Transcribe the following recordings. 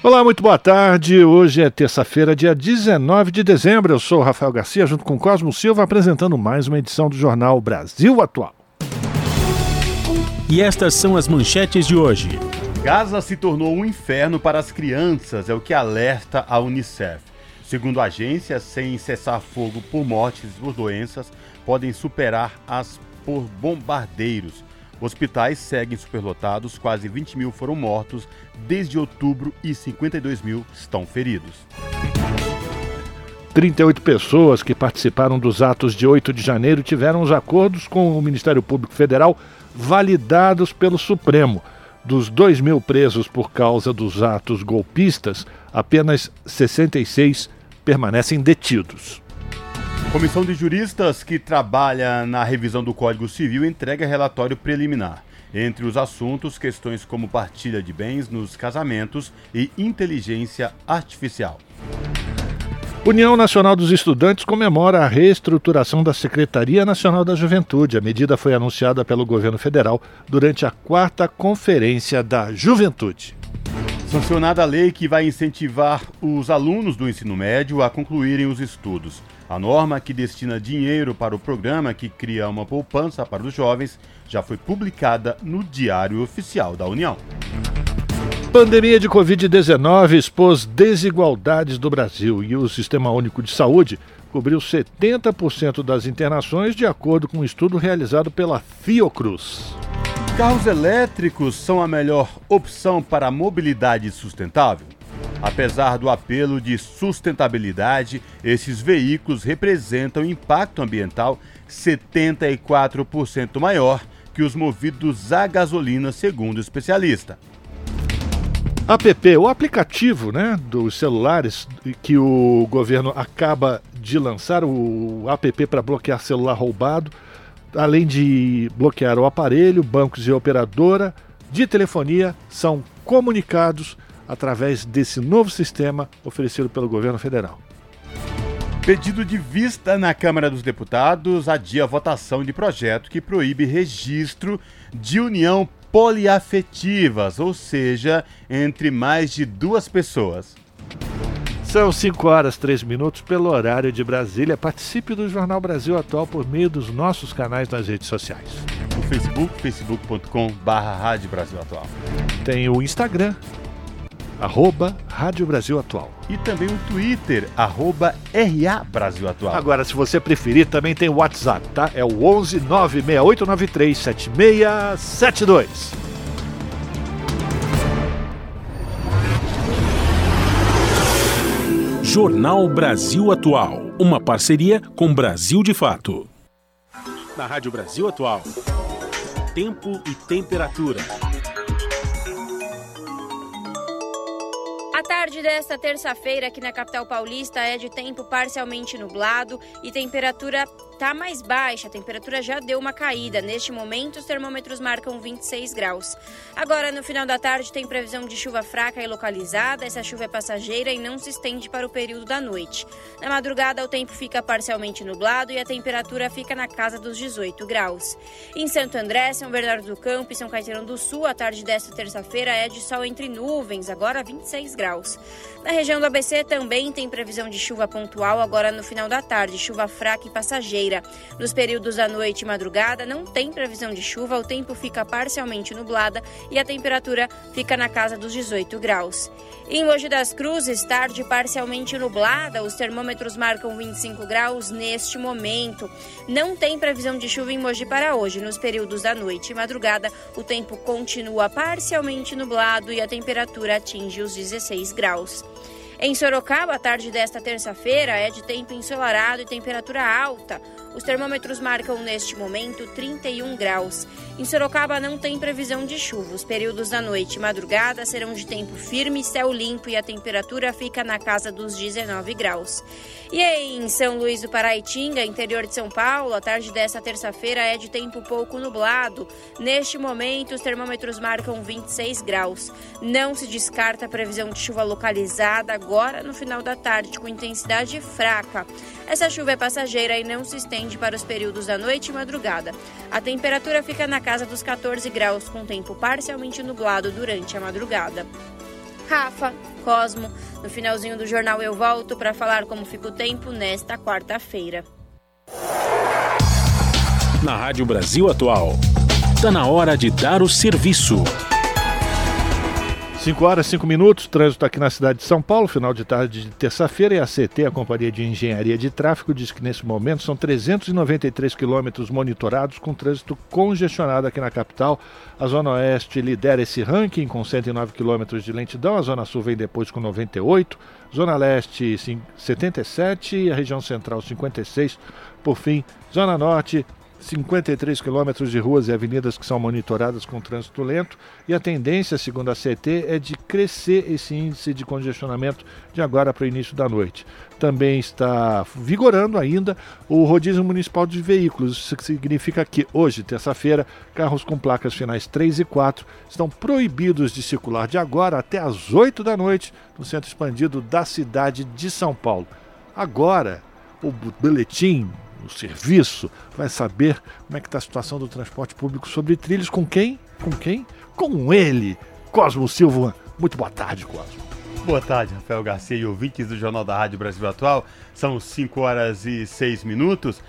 Olá, muito boa tarde. Hoje é terça-feira, dia 19 de dezembro. Eu sou Rafael Garcia, junto com Cosmo Silva, apresentando mais uma edição do Jornal Brasil Atual. E estas são as manchetes de hoje. Gaza se tornou um inferno para as crianças, é o que alerta a Unicef. Segundo a agência, sem cessar fogo por mortes por doenças, podem superar as por bombardeiros. Hospitais seguem superlotados, quase 20 mil foram mortos desde outubro e 52 mil estão feridos. 38 pessoas que participaram dos atos de 8 de janeiro tiveram os acordos com o Ministério Público Federal validados pelo Supremo. Dos 2 mil presos por causa dos atos golpistas, apenas 66 permanecem detidos. Comissão de juristas que trabalha na revisão do Código Civil entrega relatório preliminar. Entre os assuntos, questões como partilha de bens nos casamentos e inteligência artificial. União Nacional dos Estudantes comemora a reestruturação da Secretaria Nacional da Juventude. A medida foi anunciada pelo governo federal durante a quarta Conferência da Juventude. Sancionada a lei que vai incentivar os alunos do ensino médio a concluírem os estudos. A norma que destina dinheiro para o programa que cria uma poupança para os jovens já foi publicada no Diário Oficial da União. Pandemia de Covid-19 expôs desigualdades do Brasil e o Sistema Único de Saúde cobriu 70% das internações, de acordo com um estudo realizado pela Fiocruz. Carros elétricos são a melhor opção para a mobilidade sustentável? Apesar do apelo de sustentabilidade, esses veículos representam impacto ambiental 74% maior que os movidos a gasolina, segundo o especialista. App, o aplicativo né, dos celulares que o governo acaba de lançar, o app para bloquear celular roubado, além de bloquear o aparelho, bancos e operadora de telefonia, são comunicados através desse novo sistema oferecido pelo governo federal. Pedido de vista na Câmara dos Deputados adia a votação de projeto que proíbe registro de união poliafetivas, ou seja, entre mais de duas pessoas. São 5 horas 3 minutos pelo horário de Brasília. Participe do Jornal Brasil Atual por meio dos nossos canais nas redes sociais. O Facebook, facebook.com barra Brasil Atual. Tem o Instagram, arroba Rádio Brasil Atual. E também o Twitter, arroba RA Brasil Atual. Agora, se você preferir, também tem o WhatsApp, tá? É o 11 96893 7672. Jornal Brasil Atual, uma parceria com Brasil de Fato. Na Rádio Brasil Atual, tempo e temperatura. A tarde desta terça-feira aqui na capital paulista é de tempo parcialmente nublado e temperatura está mais baixa, a temperatura já deu uma caída. Neste momento, os termômetros marcam 26 graus. Agora, no final da tarde, tem previsão de chuva fraca e localizada. Essa chuva é passageira e não se estende para o período da noite. Na madrugada, o tempo fica parcialmente nublado e a temperatura fica na casa dos 18 graus. Em Santo André, São Bernardo do Campo e São Caetano do Sul, a tarde desta terça-feira é de sol entre nuvens, agora 26 graus. Na região do ABC também tem previsão de chuva pontual agora no final da tarde, chuva fraca e passageira. Nos períodos da noite e madrugada não tem previsão de chuva, o tempo fica parcialmente nublada e a temperatura fica na casa dos 18 graus. Em Mogi das Cruzes, tarde parcialmente nublada, os termômetros marcam 25 graus neste momento. Não tem previsão de chuva em Mogi para hoje. Nos períodos da noite e madrugada, o tempo continua parcialmente nublado e a temperatura atinge os 16 graus. Em Sorocaba, a tarde desta terça-feira é de tempo ensolarado e temperatura alta. Os termômetros marcam neste momento 31 graus. Em Sorocaba não tem previsão de chuva. Os períodos da noite e madrugada serão de tempo firme, céu limpo e a temperatura fica na casa dos 19 graus. E em São Luís do Paraitinga, interior de São Paulo, a tarde desta terça-feira é de tempo pouco nublado. Neste momento, os termômetros marcam 26 graus. Não se descarta a previsão de chuva localizada agora no final da tarde, com intensidade fraca. Essa chuva é passageira e não se estende para os períodos da noite e madrugada. A temperatura fica na casa dos 14 graus, com tempo parcialmente nublado durante a madrugada. Rafa, Cosmo, no finalzinho do jornal eu volto para falar como fica o tempo nesta quarta-feira. Na Rádio Brasil Atual, está na hora de dar o serviço. 5 horas, 5 minutos, trânsito aqui na cidade de São Paulo, final de tarde de terça-feira, e a CT, a Companhia de Engenharia de Tráfego, diz que nesse momento são 393 quilômetros monitorados com trânsito congestionado aqui na capital. A Zona Oeste lidera esse ranking com 109 quilômetros de lentidão, a Zona Sul vem depois com 98, Zona Leste 77 e a região central 56. Por fim, Zona Norte 53 quilômetros de ruas e avenidas que são monitoradas com trânsito lento e a tendência, segundo a CT, é de crescer esse índice de congestionamento de agora para o início da noite. Também está vigorando ainda o rodízio municipal de veículos. Isso significa que hoje, terça-feira, carros com placas finais 3 e 4 estão proibidos de circular de agora até às 8 da noite no centro expandido da cidade de São Paulo. Agora, o boletim o serviço, vai saber como é que está a situação do transporte público sobre trilhos. Com quem? Com quem? Com ele, Cosmo Silva. Muito boa tarde, Cosmo. Boa tarde, Rafael Garcia e ouvintes do Jornal da Rádio Brasil Atual. São 5 horas e 6 minutos.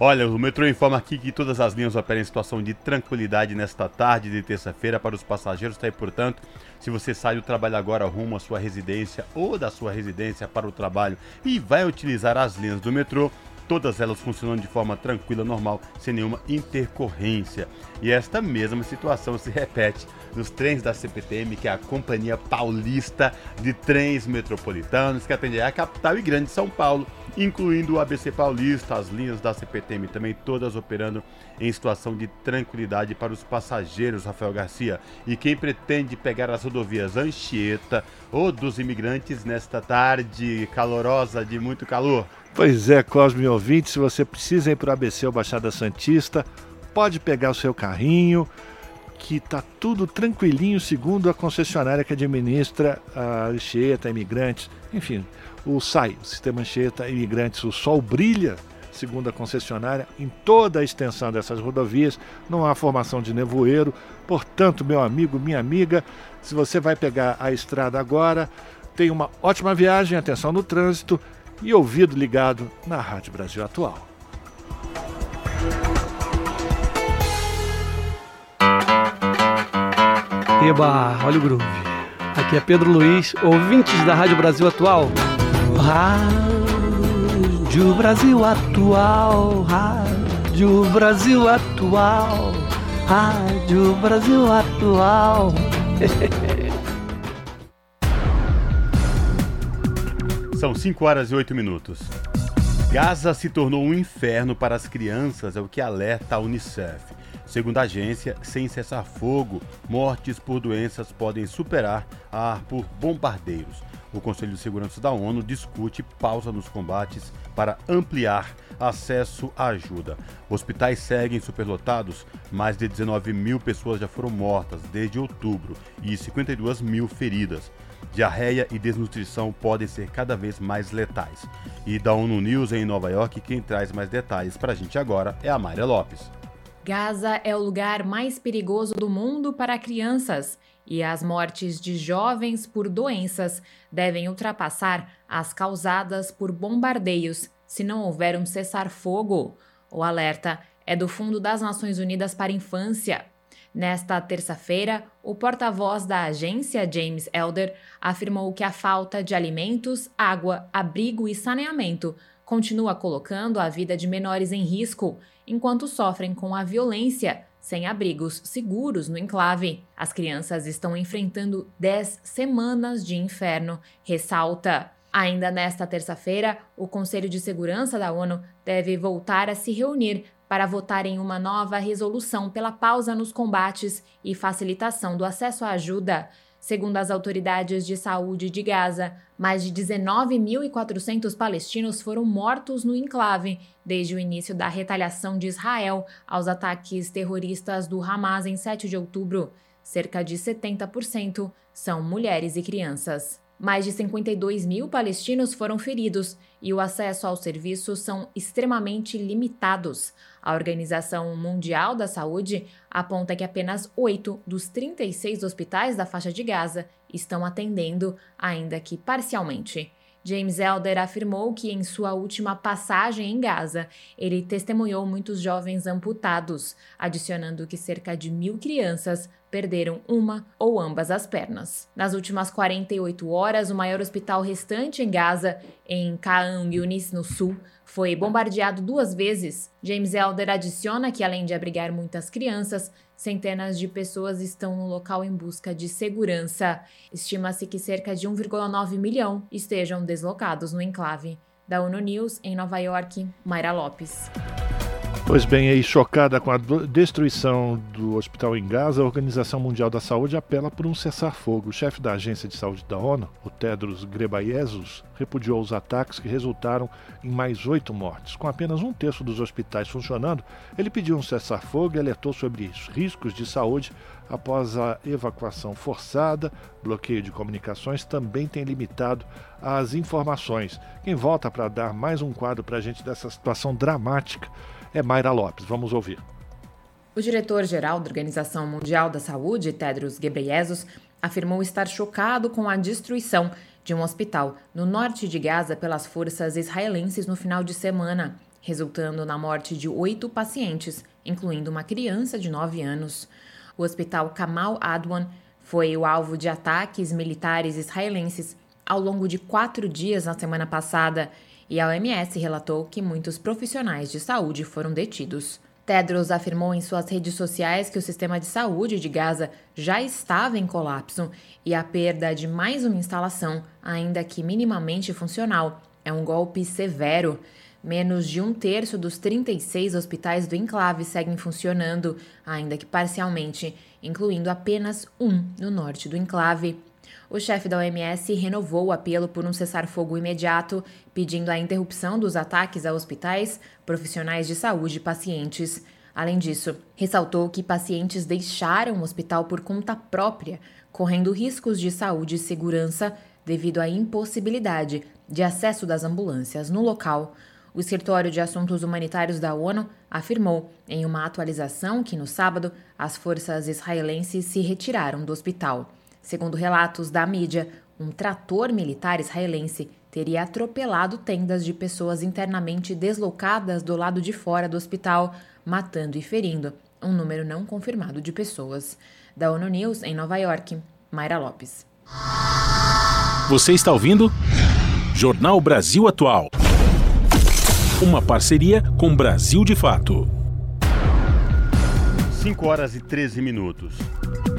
Olha, o metrô informa aqui que todas as linhas operam em situação de tranquilidade nesta tarde de terça-feira para os passageiros. Tá aí, portanto, se você sai do trabalho agora rumo à sua residência ou da sua residência para o trabalho e vai utilizar as linhas do metrô, todas elas funcionando de forma tranquila, normal, sem nenhuma intercorrência. E esta mesma situação se repete nos trens da CPTM, que é a Companhia Paulista de Trens Metropolitanos, que atende a capital e grande São Paulo, incluindo o ABC Paulista, as linhas da CPTM também todas operando em situação de tranquilidade para os passageiros, Rafael Garcia. E quem pretende pegar as rodovias Anchieta ou dos imigrantes nesta tarde calorosa de muito calor, Pois é, Cosme ouvinte, se você precisa ir para o ABC ou Baixada Santista, pode pegar o seu carrinho, que tá tudo tranquilinho, segundo a concessionária que administra a Anchieta, Imigrantes, enfim, o SAI, o Sistema Anchieta Imigrantes, o sol brilha, segundo a concessionária, em toda a extensão dessas rodovias, não há formação de nevoeiro, portanto, meu amigo, minha amiga, se você vai pegar a estrada agora, tenha uma ótima viagem, atenção no trânsito, e ouvido ligado na Rádio Brasil Atual. Eba, olha o groove. Aqui é Pedro Luiz, ouvintes da Rádio Brasil Atual. Rádio Brasil Atual, Rádio Brasil Atual, Rádio Brasil Atual. São 5 horas e 8 minutos. Gaza se tornou um inferno para as crianças, é o que alerta a Unicef. Segundo a agência, sem cessar fogo, mortes por doenças podem superar a por bombardeiros. O Conselho de Segurança da ONU discute pausa nos combates para ampliar acesso à ajuda. Hospitais seguem superlotados, mais de 19 mil pessoas já foram mortas desde outubro e 52 mil feridas diarreia e desnutrição podem ser cada vez mais letais. E da ONU News em Nova York, quem traz mais detalhes para a gente agora é a Mayra Lopes. Gaza é o lugar mais perigoso do mundo para crianças e as mortes de jovens por doenças devem ultrapassar as causadas por bombardeios se não houver um cessar-fogo. O alerta é do Fundo das Nações Unidas para a Infância. Nesta terça-feira, o porta-voz da agência, James Elder, afirmou que a falta de alimentos, água, abrigo e saneamento continua colocando a vida de menores em risco, enquanto sofrem com a violência, sem abrigos seguros no enclave. As crianças estão enfrentando 10 semanas de inferno, ressalta. Ainda nesta terça-feira, o Conselho de Segurança da ONU deve voltar a se reunir para votar em uma nova resolução pela pausa nos combates e facilitação do acesso à ajuda. Segundo as autoridades de saúde de Gaza, mais de 19.400 palestinos foram mortos no enclave desde o início da retaliação de Israel aos ataques terroristas do Hamas em 7 de outubro. Cerca de 70% são mulheres e crianças. Mais de 52 mil palestinos foram feridos e o acesso aos serviços são extremamente limitados. A Organização Mundial da Saúde aponta que apenas 8 dos 36 hospitais da faixa de Gaza estão atendendo, ainda que parcialmente. James Elder afirmou que em sua última passagem em Gaza, ele testemunhou muitos jovens amputados, adicionando que cerca de mil crianças perderam uma ou ambas as pernas. Nas últimas 48 horas, o maior hospital restante em Gaza, em Khan Yunis, no sul, foi bombardeado duas vezes. James Elder adiciona que, além de abrigar muitas crianças, centenas de pessoas estão no local em busca de segurança. Estima-se que cerca de 1,9 milhão estejam deslocados no enclave. Da ONU News, em Nova York, Mayra Lopes. Pois bem, aí chocada com a destruição do hospital em Gaza, a Organização Mundial da Saúde apela por um cessar-fogo. O chefe da Agência de Saúde da ONU, o Tedros Ghebreyesus, repudiou os ataques que resultaram em mais oito mortes. Com apenas um terço dos hospitais funcionando, ele pediu um cessar-fogo e alertou sobre os riscos de saúde após a evacuação forçada. Bloqueio de comunicações também tem limitado as informações. Quem volta para dar mais um quadro para a gente dessa situação dramática é Mayra Lopes. Vamos ouvir. O diretor-geral da Organização Mundial da Saúde, Tedros Ghebreyesus, afirmou estar chocado com a destruição de um hospital no norte de Gaza pelas forças israelenses no final de semana, resultando na morte de oito pacientes, incluindo uma criança de nove anos. O hospital Kamal Adwan foi o alvo de ataques militares israelenses ao longo de quatro dias na semana passada e a OMS relatou que muitos profissionais de saúde foram detidos. Tedros afirmou em suas redes sociais que o sistema de saúde de Gaza já estava em colapso e a perda de mais uma instalação, ainda que minimamente funcional, é um golpe severo. Menos de um terço dos 36 hospitais do enclave seguem funcionando, ainda que parcialmente, incluindo apenas um no norte do enclave. O chefe da OMS renovou o apelo por um cessar-fogo imediato, pedindo a interrupção dos ataques a hospitais, profissionais de saúde e pacientes. Além disso, ressaltou que pacientes deixaram o hospital por conta própria, correndo riscos de saúde e segurança devido à impossibilidade de acesso das ambulâncias no local. O Escritório de Assuntos Humanitários da ONU afirmou em uma atualização que no sábado as forças israelenses se retiraram do hospital. Segundo relatos da mídia, um trator militar israelense teria atropelado tendas de pessoas internamente deslocadas do lado de fora do hospital, matando e ferindo um número não confirmado de pessoas. Da ONU News, em Nova York, Mayra Lopes. Você está ouvindo? Jornal Brasil Atual. Uma parceria com Brasil de Fato. 5 horas e 13 minutos.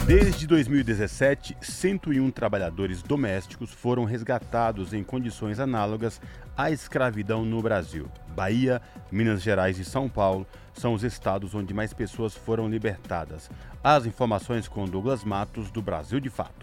Desde 2017, 101 trabalhadores domésticos foram resgatados em condições análogas à escravidão no Brasil. Bahia, Minas Gerais e São Paulo são os estados onde mais pessoas foram libertadas. As informações com Douglas Matos, do Brasil de Fato.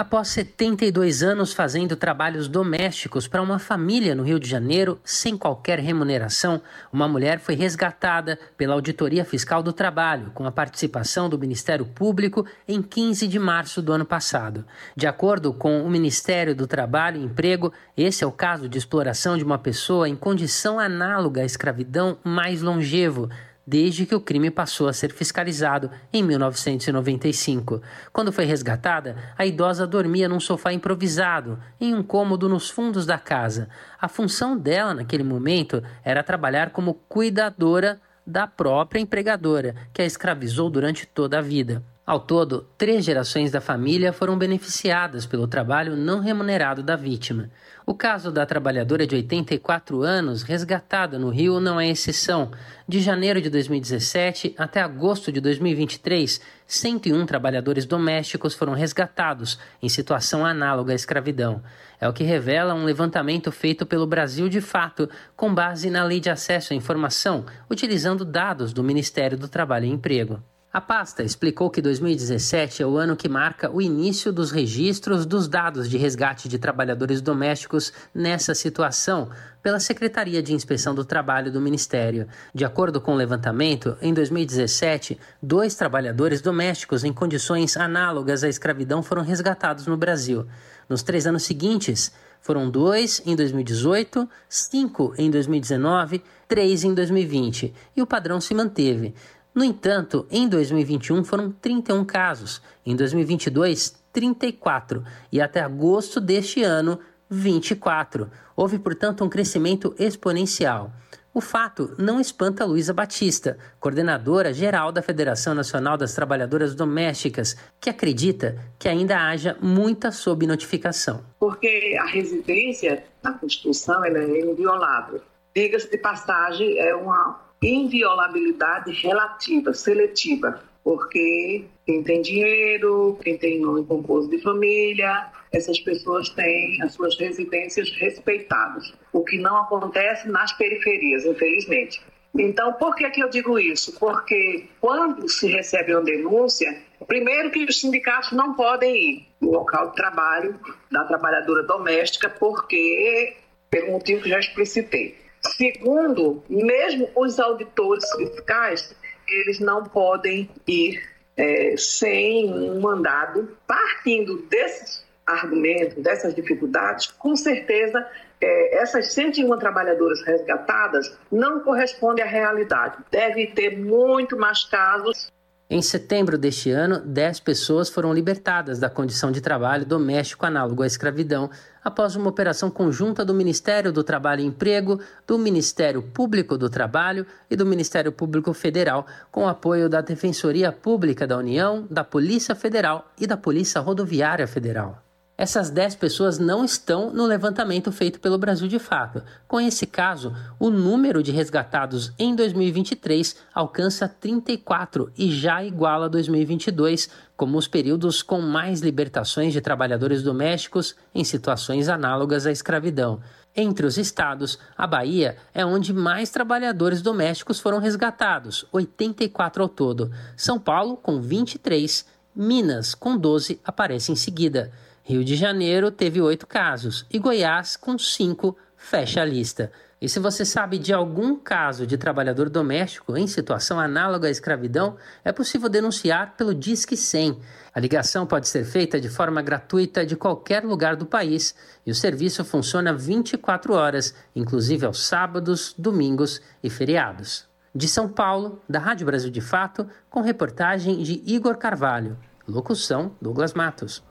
Após 72 anos fazendo trabalhos domésticos para uma família no Rio de Janeiro, sem qualquer remuneração, uma mulher foi resgatada pela Auditoria Fiscal do Trabalho, com a participação do Ministério Público, em 15 de março do ano passado. De acordo com o Ministério do Trabalho e Emprego, esse é o caso de exploração de uma pessoa em condição análoga à escravidão mais longevo desde que o crime passou a ser fiscalizado em 1995. Quando foi resgatada, a idosa dormia num sofá improvisado, em um cômodo nos fundos da casa. A função dela naquele momento era trabalhar como cuidadora da própria empregadora, que a escravizou durante toda a vida. Ao todo, três gerações da família foram beneficiadas pelo trabalho não remunerado da vítima. O caso da trabalhadora de 84 anos, resgatada no Rio, não é exceção. De janeiro de 2017 até agosto de 2023, 101 trabalhadores domésticos foram resgatados em situação análoga à escravidão. É o que revela um levantamento feito pelo Brasil de Fato, com base na Lei de Acesso à Informação, utilizando dados do Ministério do Trabalho e Emprego. A pasta explicou que 2017 é o ano que marca o início dos registros dos dados de resgate de trabalhadores domésticos nessa situação pela Secretaria de Inspeção do Trabalho do Ministério. De acordo com o levantamento, em 2017, dois trabalhadores domésticos em condições análogas à escravidão foram resgatados no Brasil. Nos três anos seguintes, foram dois em 2018, cinco em 2019, três em 2020, e o padrão se manteve. No entanto, em 2021 foram 31 casos, em 2022, 34 e até agosto deste ano, 24. Houve, portanto, um crescimento exponencial. O fato não espanta Luísa Batista, coordenadora geral da Federação Nacional das Trabalhadoras Domésticas, que acredita que ainda haja muita subnotificação. Porque a residência na Constituição é inviolável. Diga-se de passagem, é uma inviolabilidade relativa, seletiva, porque quem tem dinheiro, quem tem nome composto de família, essas pessoas têm as suas residências respeitadas, o que não acontece nas periferias, infelizmente. Então, por que, que eu digo isso? Porque quando se recebe uma denúncia, primeiro que os sindicatos não podem ir no local de trabalho da trabalhadora doméstica, porque, pelo motivo que já explicitei. Segundo, mesmo os auditores fiscais, eles não podem ir é, sem um mandado. Partindo desses argumentos, dessas dificuldades, com certeza é, essas 101 trabalhadoras resgatadas não correspondem à realidade. Deve ter muito mais casos em setembro deste ano, 10 pessoas foram libertadas da condição de trabalho doméstico análogo à escravidão após uma operação conjunta do Ministério do Trabalho e Emprego, do Ministério Público do Trabalho e do Ministério Público Federal, com apoio da Defensoria Pública da União, da Polícia Federal e da Polícia Rodoviária Federal. Essas 10 pessoas não estão no levantamento feito pelo Brasil de Fato. Com esse caso, o número de resgatados em 2023 alcança 34 e já iguala 2022, como os períodos com mais libertações de trabalhadores domésticos em situações análogas à escravidão. Entre os estados, a Bahia é onde mais trabalhadores domésticos foram resgatados, 84 ao todo. São Paulo, com 23, Minas, com 12, aparece em seguida. Rio de Janeiro teve oito casos e Goiás, com cinco, fecha a lista. E se você sabe de algum caso de trabalhador doméstico em situação análoga à escravidão, é possível denunciar pelo Disque 100. A ligação pode ser feita de forma gratuita de qualquer lugar do país e o serviço funciona 24 horas, inclusive aos sábados, domingos e feriados. De São Paulo, da Rádio Brasil de Fato, com reportagem de Igor Carvalho. Locução: Douglas Matos.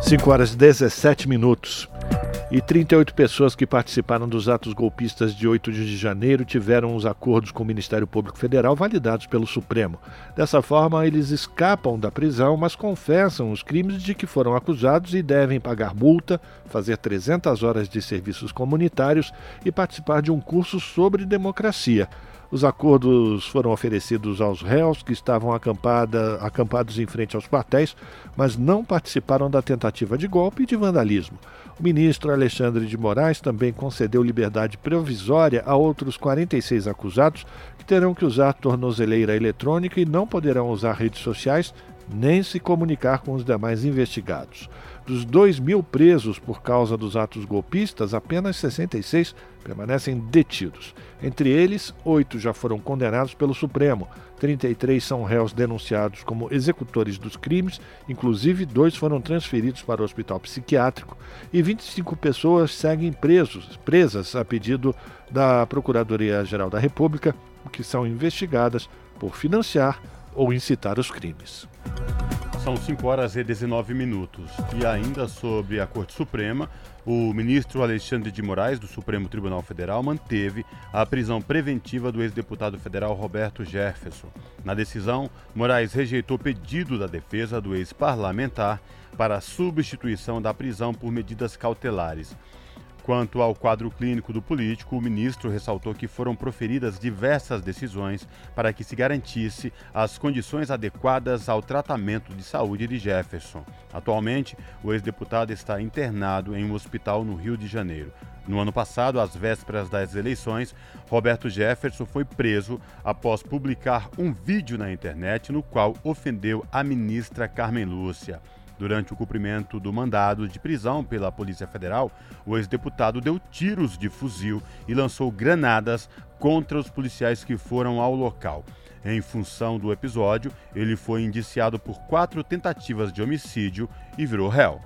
5 horas e 17 minutos. E 38 pessoas que participaram dos atos golpistas de 8 de janeiro tiveram os acordos com o Ministério Público Federal validados pelo Supremo. Dessa forma, eles escapam da prisão, mas confessam os crimes de que foram acusados e devem pagar multa, fazer 300 horas de serviços comunitários e participar de um curso sobre democracia. Os acordos foram oferecidos aos réus que estavam acampada, acampados em frente aos quartéis, mas não participaram da tentativa de golpe e de vandalismo. O ministro Alexandre de Moraes também concedeu liberdade provisória a outros 46 acusados que terão que usar tornozeleira eletrônica e não poderão usar redes sociais nem se comunicar com os demais investigados. Dos 2 mil presos por causa dos atos golpistas, apenas 66 permanecem detidos. Entre eles, oito já foram condenados pelo Supremo, 33 são réus denunciados como executores dos crimes, inclusive dois foram transferidos para o hospital psiquiátrico, e 25 pessoas seguem presos, presas a pedido da Procuradoria-Geral da República que são investigadas por financiar ou incitar os crimes. São 5 horas e 19 minutos. E ainda sobre a Corte Suprema, o ministro Alexandre de Moraes, do Supremo Tribunal Federal, manteve a prisão preventiva do ex-deputado federal Roberto Jefferson. Na decisão, Moraes rejeitou pedido da defesa do ex-parlamentar para a substituição da prisão por medidas cautelares. Quanto ao quadro clínico do político, o ministro ressaltou que foram proferidas diversas decisões para que se garantisse as condições adequadas ao tratamento de saúde de Jefferson. Atualmente, o ex-deputado está internado em um hospital no Rio de Janeiro. No ano passado, às vésperas das eleições, Roberto Jefferson foi preso após publicar um vídeo na internet no qual ofendeu a ministra Carmen Lúcia. Durante o cumprimento do mandado de prisão pela Polícia Federal, o ex-deputado deu tiros de fuzil e lançou granadas contra os policiais que foram ao local. Em função do episódio, ele foi indiciado por quatro tentativas de homicídio e virou réu.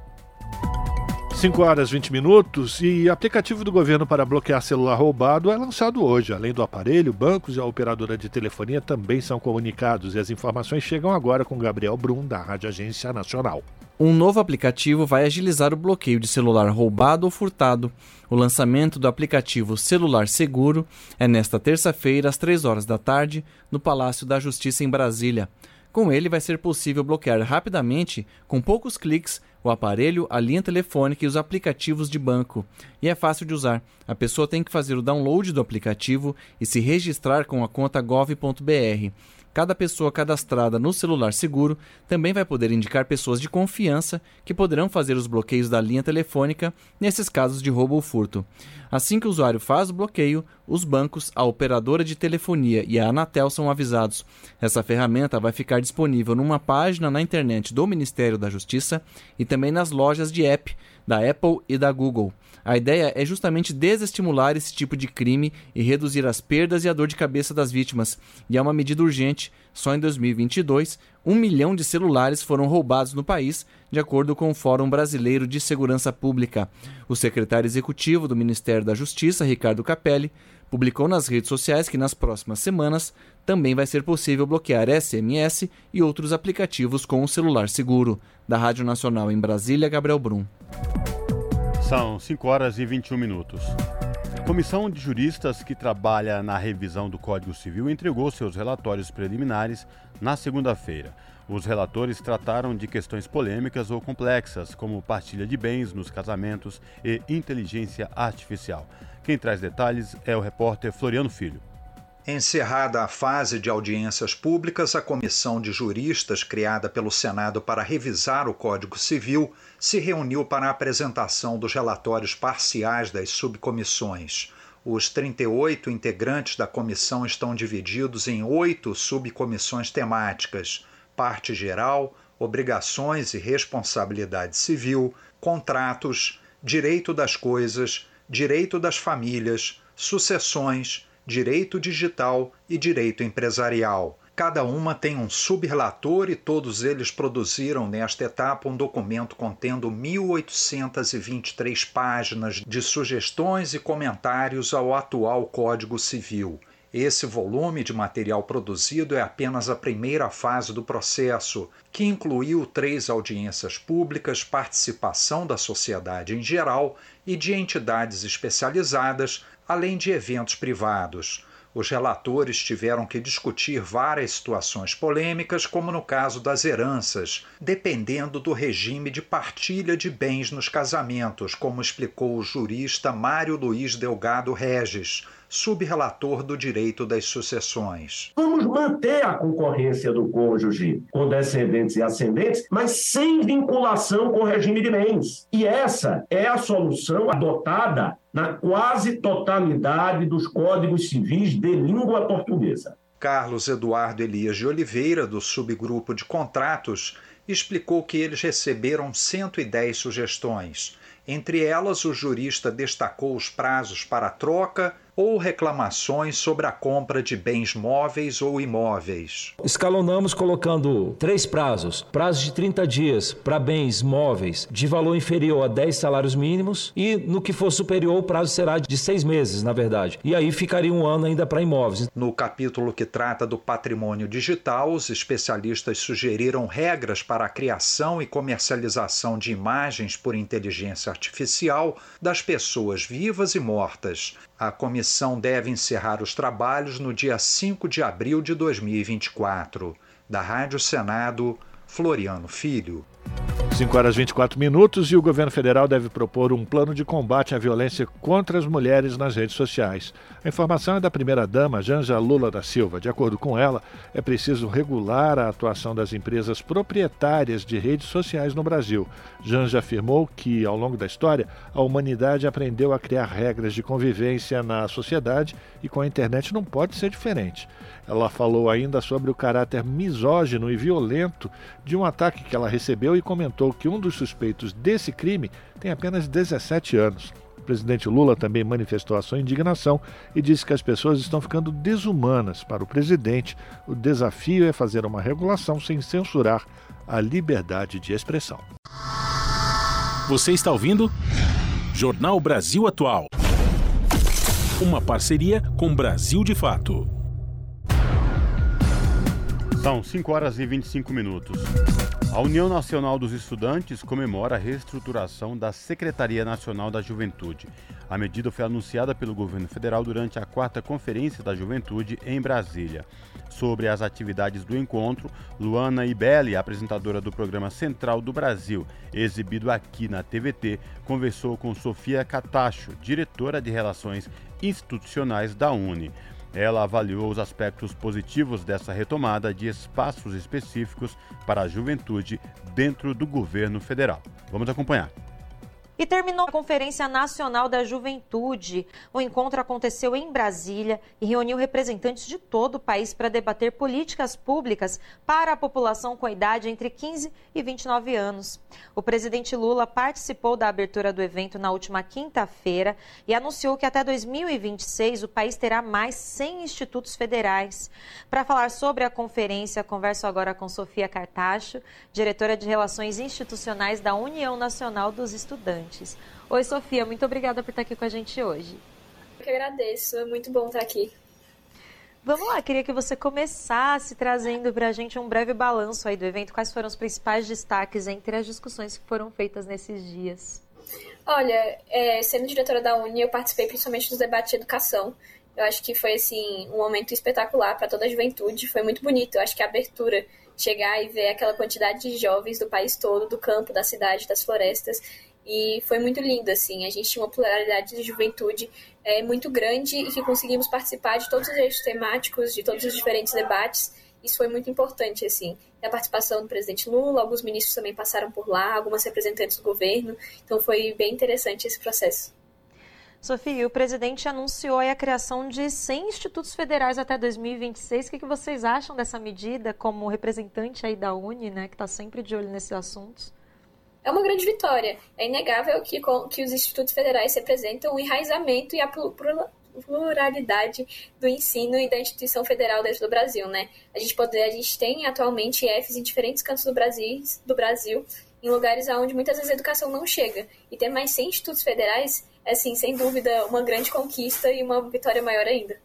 5 horas 20 minutos e aplicativo do governo para bloquear celular roubado é lançado hoje. Além do aparelho, bancos e a operadora de telefonia também são comunicados e as informações chegam agora com Gabriel Brum, da Rádio Agência Nacional. Um novo aplicativo vai agilizar o bloqueio de celular roubado ou furtado. O lançamento do aplicativo Celular Seguro é nesta terça-feira, às 3 horas da tarde, no Palácio da Justiça em Brasília. Com ele, vai ser possível bloquear rapidamente, com poucos cliques, o aparelho, a linha telefônica e os aplicativos de banco. E é fácil de usar. A pessoa tem que fazer o download do aplicativo e se registrar com a conta gov.br. Cada pessoa cadastrada no celular seguro também vai poder indicar pessoas de confiança que poderão fazer os bloqueios da linha telefônica nesses casos de roubo ou furto. Assim que o usuário faz o bloqueio, os bancos, a operadora de telefonia e a Anatel são avisados. Essa ferramenta vai ficar disponível numa página na internet do Ministério da Justiça e também nas lojas de app da Apple e da Google. A ideia é justamente desestimular esse tipo de crime e reduzir as perdas e a dor de cabeça das vítimas. E é uma medida urgente. Só em 2022, um milhão de celulares foram roubados no país, de acordo com o Fórum Brasileiro de Segurança Pública. O secretário executivo do Ministério da Justiça, Ricardo Capelli, publicou nas redes sociais que nas próximas semanas também vai ser possível bloquear SMS e outros aplicativos com o celular seguro. Da Rádio Nacional em Brasília, Gabriel Brum. São 5 horas e 21 minutos. A comissão de juristas que trabalha na revisão do Código Civil entregou seus relatórios preliminares na segunda-feira. Os relatores trataram de questões polêmicas ou complexas, como partilha de bens nos casamentos e inteligência artificial. Quem traz detalhes é o repórter Floriano Filho. Encerrada a fase de audiências públicas, a comissão de juristas criada pelo Senado para revisar o Código Civil se reuniu para a apresentação dos relatórios parciais das subcomissões. Os 38 integrantes da comissão estão divididos em oito subcomissões temáticas: parte geral, obrigações e responsabilidade civil, contratos, direito das coisas, direito das famílias, sucessões direito digital e direito empresarial. Cada uma tem um subrelator e todos eles produziram nesta etapa um documento contendo 1.823 páginas de sugestões e comentários ao atual Código Civil. Esse volume de material produzido é apenas a primeira fase do processo, que incluiu três audiências públicas, participação da sociedade em geral e de entidades especializadas, além de eventos privados. Os relatores tiveram que discutir várias situações polêmicas, como no caso das heranças, dependendo do regime de partilha de bens nos casamentos, como explicou o jurista Mário Luiz Delgado Regis, subrelator do direito das sucessões. Vamos manter a concorrência do cônjuge com descendentes e ascendentes, mas sem vinculação com o regime de bens. E essa é a solução adotada na quase totalidade dos códigos civis de língua portuguesa. Carlos Eduardo Elias de Oliveira, do subgrupo de contratos, explicou que eles receberam 110 sugestões. Entre elas, o jurista destacou os prazos para troca, ou reclamações sobre a compra de bens móveis ou imóveis. Escalonamos colocando três prazos: prazo de 30 dias para bens móveis de valor inferior a 10 salários mínimos e no que for superior o prazo será de seis meses, na verdade. E aí ficaria um ano ainda para imóveis. No capítulo que trata do patrimônio digital, os especialistas sugeriram regras para a criação e comercialização de imagens por inteligência artificial das pessoas vivas e mortas. A comissão deve encerrar os trabalhos no dia 5 de abril de 2024. Da Rádio Senado, Floriano Filho. 5 horas e 24 minutos e o governo federal deve propor um plano de combate à violência contra as mulheres nas redes sociais. A informação é da primeira-dama, Janja Lula da Silva. De acordo com ela, é preciso regular a atuação das empresas proprietárias de redes sociais no Brasil. Janja afirmou que, ao longo da história, a humanidade aprendeu a criar regras de convivência na sociedade e com a internet não pode ser diferente. Ela falou ainda sobre o caráter misógino e violento de um ataque que ela recebeu e comentou que um dos suspeitos desse crime tem apenas 17 anos. O presidente Lula também manifestou a sua indignação e disse que as pessoas estão ficando desumanas. Para o presidente, o desafio é fazer uma regulação sem censurar a liberdade de expressão. Você está ouvindo? Jornal Brasil Atual. Uma parceria com Brasil de Fato. São 5 horas e 25 minutos. A União Nacional dos Estudantes comemora a reestruturação da Secretaria Nacional da Juventude. A medida foi anunciada pelo governo federal durante a quarta Conferência da Juventude em Brasília. Sobre as atividades do encontro, Luana Ibelli, apresentadora do programa Central do Brasil, exibido aqui na TVT, conversou com Sofia Catacho, diretora de Relações Institucionais da Uni. Ela avaliou os aspectos positivos dessa retomada de espaços específicos para a juventude dentro do governo federal. Vamos acompanhar. E terminou a Conferência Nacional da Juventude. O encontro aconteceu em Brasília e reuniu representantes de todo o país para debater políticas públicas para a população com a idade entre 15 e 29 anos. O presidente Lula participou da abertura do evento na última quinta-feira e anunciou que até 2026 o país terá mais 100 institutos federais. Para falar sobre a conferência, converso agora com Sofia Cartacho, diretora de Relações Institucionais da União Nacional dos Estudantes. Oi, Sofia, muito obrigada por estar aqui com a gente hoje. Eu que agradeço, é muito bom estar aqui. Vamos lá, queria que você começasse trazendo para a gente um breve balanço aí do evento. Quais foram os principais destaques entre as discussões que foram feitas nesses dias? Olha, é, sendo diretora da Uni, eu participei principalmente dos debates de educação. Eu acho que foi assim um momento espetacular para toda a juventude. Foi muito bonito. Eu acho que a abertura, chegar e ver aquela quantidade de jovens do país todo, do campo, da cidade, das florestas, e foi muito lindo, assim. A gente tinha uma pluralidade de juventude é, muito grande e que conseguimos participar de todos os eixos temáticos, de todos os diferentes debates. Isso foi muito importante, assim. A participação do presidente Lula, alguns ministros também passaram por lá, algumas representantes do governo. Então foi bem interessante esse processo. Sofia, o presidente anunciou a criação de 100 institutos federais até 2026. O que vocês acham dessa medida como representante aí da Uni, né, que está sempre de olho nesses assuntos? É uma grande vitória. É inegável que, que os institutos federais representam o enraizamento e a pluralidade do ensino e da instituição federal dentro do Brasil, né? A gente a gente tem atualmente IFs em diferentes cantos do Brasil, do Brasil, em lugares onde muitas vezes a educação não chega. E ter mais 100 institutos federais é, assim, sem dúvida, uma grande conquista e uma vitória maior ainda.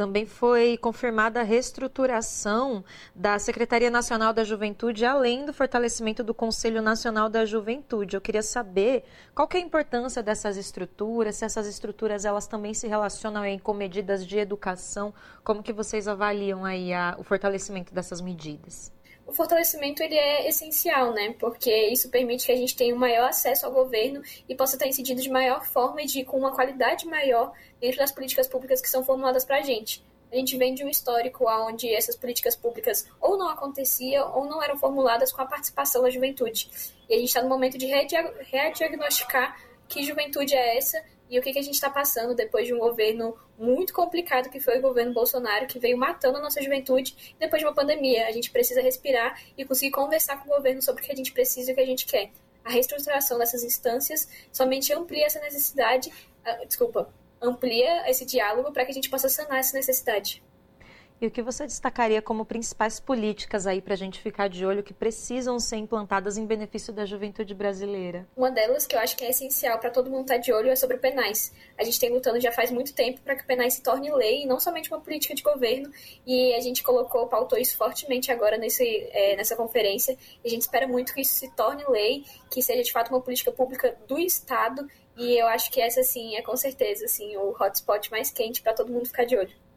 Também foi confirmada a reestruturação da Secretaria Nacional da Juventude, além do fortalecimento do Conselho Nacional da Juventude. Eu queria saber qual que é a importância dessas estruturas, se essas estruturas elas também se relacionam aí com medidas de educação, como que vocês avaliam aí a, o fortalecimento dessas medidas? O fortalecimento ele é essencial, né? Porque isso permite que a gente tenha um maior acesso ao governo e possa estar incidindo de maior forma e de com uma qualidade maior dentro das políticas públicas que são formuladas para a gente. A gente vem de um histórico onde essas políticas públicas ou não aconteciam ou não eram formuladas com a participação da juventude. E a gente está no momento de rediagnosticar que juventude é essa e o que, que a gente está passando depois de um governo muito complicado que foi o governo Bolsonaro, que veio matando a nossa juventude depois de uma pandemia. A gente precisa respirar e conseguir conversar com o governo sobre o que a gente precisa e o que a gente quer. A reestruturação dessas instâncias somente amplia essa necessidade, uh, desculpa, amplia esse diálogo para que a gente possa sanar essa necessidade. E o que você destacaria como principais políticas aí para a gente ficar de olho que precisam ser implantadas em benefício da juventude brasileira? Uma delas que eu acho que é essencial para todo mundo estar tá de olho é sobre penais. A gente tem lutando já faz muito tempo para que penais se torne lei e não somente uma política de governo. E a gente colocou, pautou isso fortemente agora nesse, é, nessa conferência. E a gente espera muito que isso se torne lei, que seja de fato uma política pública do Estado. E eu acho que essa, sim, é com certeza assim, o hotspot mais quente para todo mundo ficar de olho.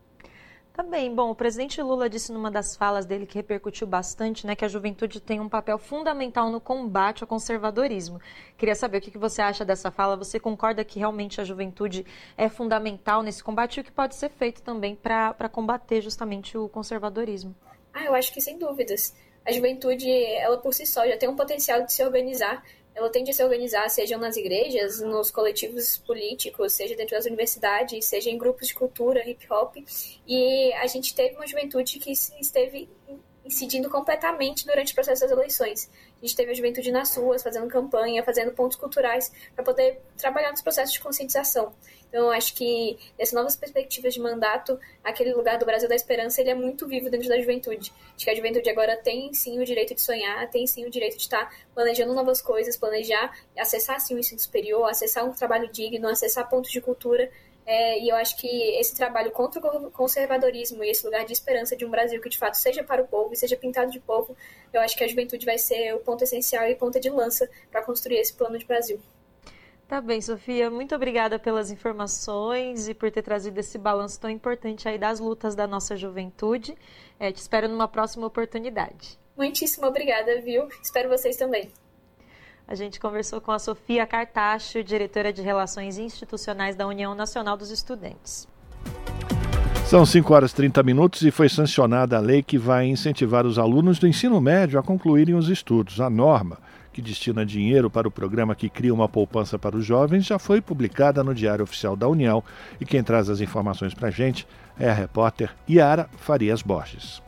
Tá bem. Bom, o presidente Lula disse numa das falas dele que repercutiu bastante, né, que a juventude tem um papel fundamental no combate ao conservadorismo. Queria saber o que você acha dessa fala. Você concorda que realmente a juventude é fundamental nesse combate e o que pode ser feito também para combater justamente o conservadorismo? Ah, eu acho que sem dúvidas. A juventude, ela por si só já tem um potencial de se organizar ela tende a se organizar, seja nas igrejas, nos coletivos políticos, seja dentro das universidades, seja em grupos de cultura, hip hop. E a gente teve uma juventude que esteve incidindo completamente durante o processo das eleições. A gente teve a juventude nas ruas, fazendo campanha, fazendo pontos culturais para poder trabalhar nos processos de conscientização. Então, eu acho que nessas novas perspectivas de mandato, aquele lugar do Brasil da esperança, ele é muito vivo dentro da juventude. Acho que a juventude agora tem sim o direito de sonhar, tem sim o direito de estar planejando novas coisas, planejar, acessar sim o ensino superior, acessar um trabalho digno, acessar pontos de cultura é, e eu acho que esse trabalho contra o conservadorismo e esse lugar de esperança de um Brasil que de fato seja para o povo e seja pintado de povo, eu acho que a juventude vai ser o ponto essencial e ponta de lança para construir esse plano de Brasil. Tá bem, Sofia. Muito obrigada pelas informações e por ter trazido esse balanço tão importante aí das lutas da nossa juventude. É, te espero numa próxima oportunidade. Muitíssimo obrigada, viu? Espero vocês também. A gente conversou com a Sofia Cartacho, diretora de Relações Institucionais da União Nacional dos Estudantes. São 5 horas e 30 minutos e foi sancionada a lei que vai incentivar os alunos do ensino médio a concluírem os estudos. A norma, que destina dinheiro para o programa que cria uma poupança para os jovens, já foi publicada no Diário Oficial da União e quem traz as informações para a gente é a repórter Yara Farias Borges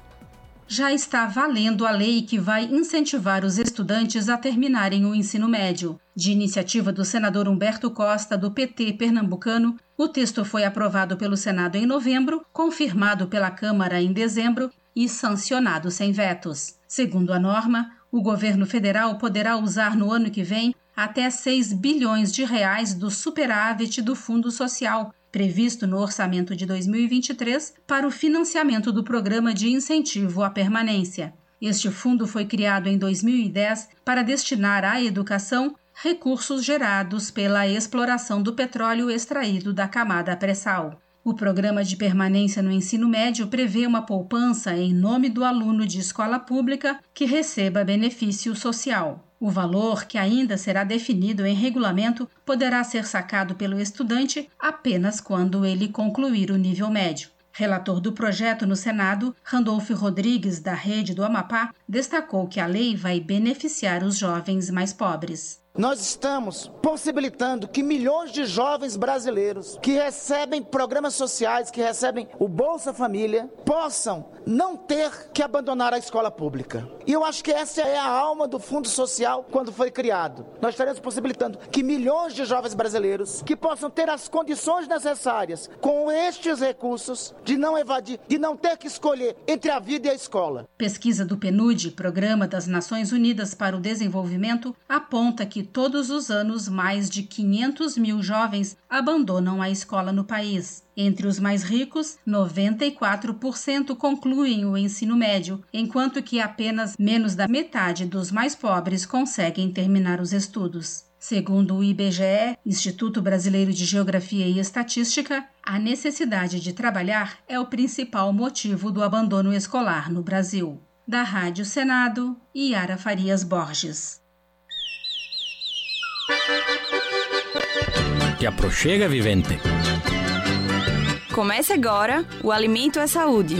já está valendo a lei que vai incentivar os estudantes a terminarem o ensino médio. De iniciativa do senador Humberto Costa, do PT pernambucano, o texto foi aprovado pelo Senado em novembro, confirmado pela Câmara em dezembro e sancionado sem vetos. Segundo a norma, o governo federal poderá usar no ano que vem até 6 bilhões de reais do superávit do Fundo Social previsto no orçamento de 2023 para o financiamento do programa de incentivo à permanência. Este fundo foi criado em 2010 para destinar à educação recursos gerados pela exploração do petróleo extraído da camada pré-sal. O programa de permanência no ensino médio prevê uma poupança em nome do aluno de escola pública que receba benefício social. O valor, que ainda será definido em regulamento, poderá ser sacado pelo estudante apenas quando ele concluir o nível médio. Relator do projeto no Senado, Randolfo Rodrigues, da Rede do Amapá, destacou que a lei vai beneficiar os jovens mais pobres. Nós estamos possibilitando que milhões de jovens brasileiros que recebem programas sociais, que recebem o Bolsa Família, possam não ter que abandonar a escola pública. E eu acho que essa é a alma do Fundo Social quando foi criado. Nós estaremos possibilitando que milhões de jovens brasileiros que possam ter as condições necessárias com estes recursos de não evadir, de não ter que escolher entre a vida e a escola. Pesquisa do PNUD, Programa das Nações Unidas para o Desenvolvimento, aponta que todos os anos mais de 500 mil jovens abandonam a escola no país. Entre os mais ricos, 94% concluem o ensino médio, enquanto que apenas menos da metade dos mais pobres conseguem terminar os estudos. Segundo o IBGE, Instituto Brasileiro de Geografia e Estatística, a necessidade de trabalhar é o principal motivo do abandono escolar no Brasil. Da Rádio Senado, Yara Farias Borges. Que aproxega, vivente. Comece agora o Alimento é Saúde.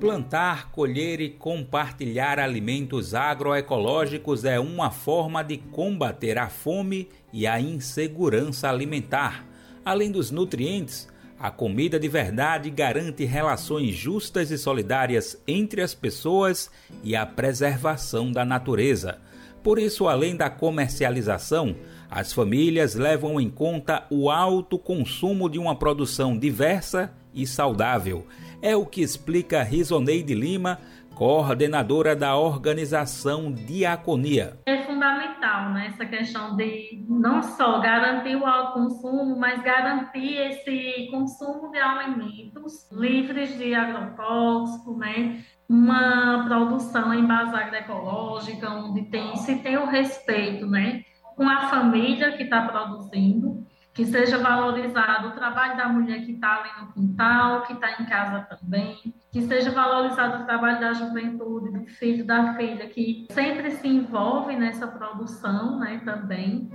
Plantar, colher e compartilhar alimentos agroecológicos é uma forma de combater a fome e a insegurança alimentar. Além dos nutrientes, a comida de verdade garante relações justas e solidárias entre as pessoas e a preservação da natureza. Por isso, além da comercialização, as famílias levam em conta o alto consumo de uma produção diversa e saudável. É o que explica Risoneide Lima, coordenadora da organização Diaconia. É fundamental né, essa questão de não só garantir o alto consumo, mas garantir esse consumo de alimentos livres de agrotóxico, né, uma produção em base agroecológica, onde tem, se tem o respeito né, com a família que está produzindo, que seja valorizado o trabalho da mulher que está ali no quintal, que está em casa também, que seja valorizado o trabalho da juventude, do filho, da filha, que sempre se envolve nessa produção né, também.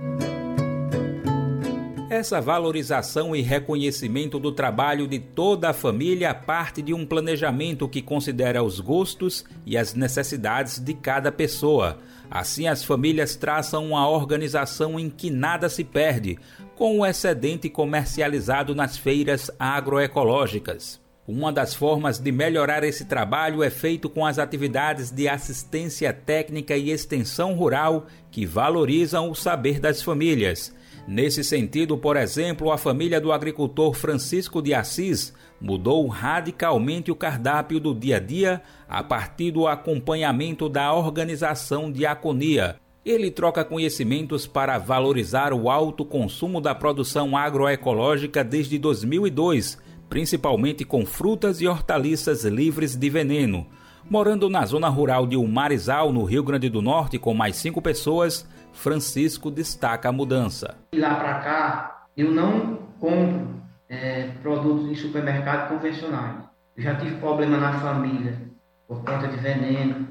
Essa valorização e reconhecimento do trabalho de toda a família parte de um planejamento que considera os gostos e as necessidades de cada pessoa. Assim, as famílias traçam uma organização em que nada se perde, com o excedente comercializado nas feiras agroecológicas. Uma das formas de melhorar esse trabalho é feito com as atividades de assistência técnica e extensão rural que valorizam o saber das famílias. Nesse sentido, por exemplo, a família do agricultor Francisco de Assis mudou radicalmente o cardápio do dia a dia a partir do acompanhamento da organização Diaconia. Ele troca conhecimentos para valorizar o alto consumo da produção agroecológica desde 2002, principalmente com frutas e hortaliças livres de veneno. Morando na zona rural de Umarizal, no Rio Grande do Norte, com mais cinco pessoas, Francisco destaca a mudança. De lá para cá, eu não compro é, produtos em supermercado convencionais. Eu já tive problema na família por conta de veneno,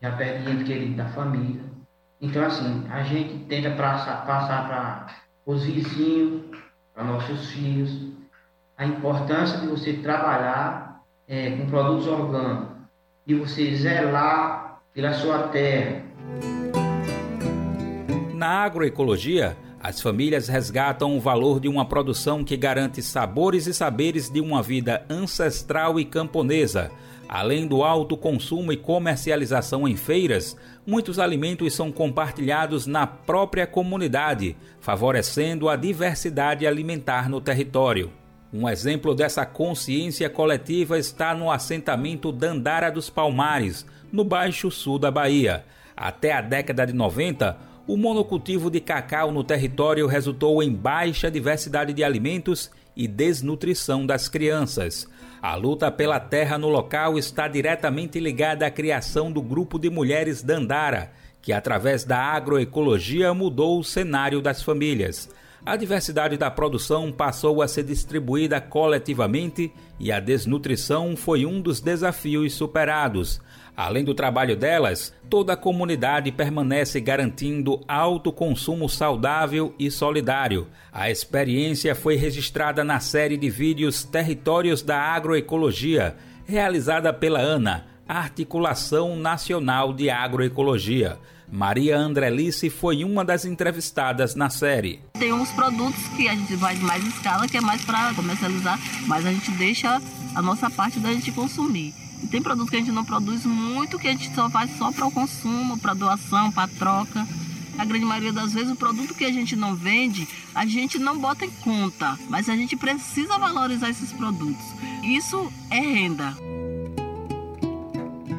já perdi ente querido da família. Então, assim, a gente tenta passar, para os vizinhos, para nossos filhos, a importância de você trabalhar é, com produtos orgânicos, de você zelar pela sua terra, na agroecologia, as famílias resgatam o valor de uma produção que garante sabores e saberes de uma vida ancestral e camponesa. Além do alto consumo e comercialização em feiras, muitos alimentos são compartilhados na própria comunidade, favorecendo a diversidade alimentar no território. Um exemplo dessa consciência coletiva está no assentamento Dandara dos Palmares, no Baixo Sul da Bahia. Até a década de 90, o monocultivo de cacau no território resultou em baixa diversidade de alimentos e desnutrição das crianças. A luta pela terra no local está diretamente ligada à criação do grupo de mulheres Dandara, que através da agroecologia mudou o cenário das famílias. A diversidade da produção passou a ser distribuída coletivamente e a desnutrição foi um dos desafios superados. Além do trabalho delas, toda a comunidade permanece garantindo alto consumo saudável e solidário. A experiência foi registrada na série de vídeos Territórios da Agroecologia, realizada pela ANA, Articulação Nacional de Agroecologia. Maria Andrelice foi uma das entrevistadas na série. Tem uns produtos que a gente vai de mais escala, que é mais para comercializar, mas a gente deixa a nossa parte da gente consumir. Tem produto que a gente não produz muito, que a gente só faz só para o consumo, para doação, para troca. A grande maioria das vezes o produto que a gente não vende, a gente não bota em conta, mas a gente precisa valorizar esses produtos. Isso é renda.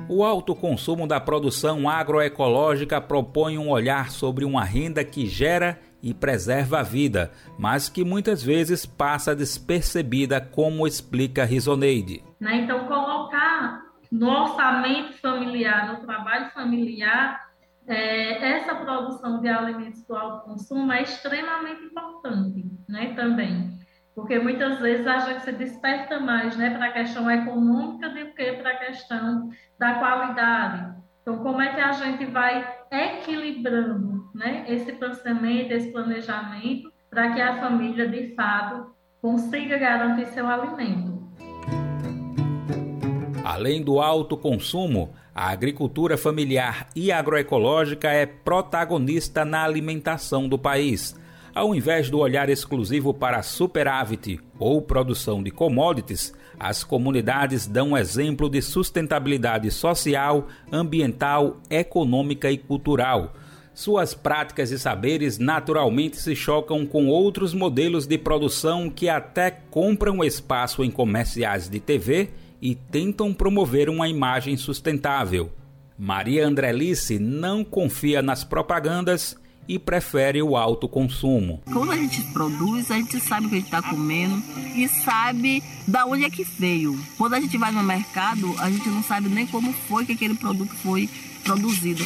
O alto consumo da produção agroecológica propõe um olhar sobre uma renda que gera e preserva a vida, mas que muitas vezes passa despercebida, como explica Risoneide. Né? Então, colocar no orçamento familiar, no trabalho familiar, é, essa produção de alimentos do alto consumo é extremamente importante né, também. Porque muitas vezes a gente se desperta mais né, para a questão econômica do que para a questão da qualidade. Então, como é que a gente vai equilibrando né, esse pensamento, esse planejamento, para que a família, de fato, consiga garantir seu alimento? Além do alto consumo, a agricultura familiar e agroecológica é protagonista na alimentação do país. Ao invés do olhar exclusivo para superávit ou produção de commodities, as comunidades dão exemplo de sustentabilidade social, ambiental, econômica e cultural. Suas práticas e saberes naturalmente se chocam com outros modelos de produção que até compram espaço em comerciais de TV e tentam promover uma imagem sustentável. Maria Andrelice não confia nas propagandas e prefere o alto consumo. Quando a gente produz, a gente sabe o que a gente está comendo e sabe da onde é que veio. Quando a gente vai no mercado, a gente não sabe nem como foi que aquele produto foi produzido.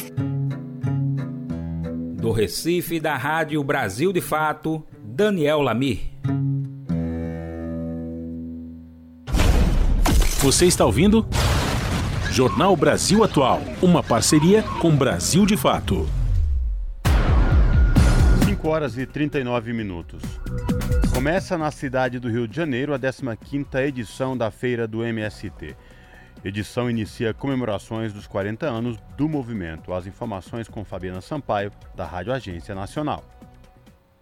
Do Recife, da Rádio Brasil de Fato, Daniel Lamir. Você está ouvindo? Jornal Brasil Atual, uma parceria com Brasil de Fato. 5 horas e 39 minutos. Começa na cidade do Rio de Janeiro a 15ª edição da Feira do MST. Edição inicia comemorações dos 40 anos do movimento. As informações com Fabiana Sampaio, da Rádio Agência Nacional.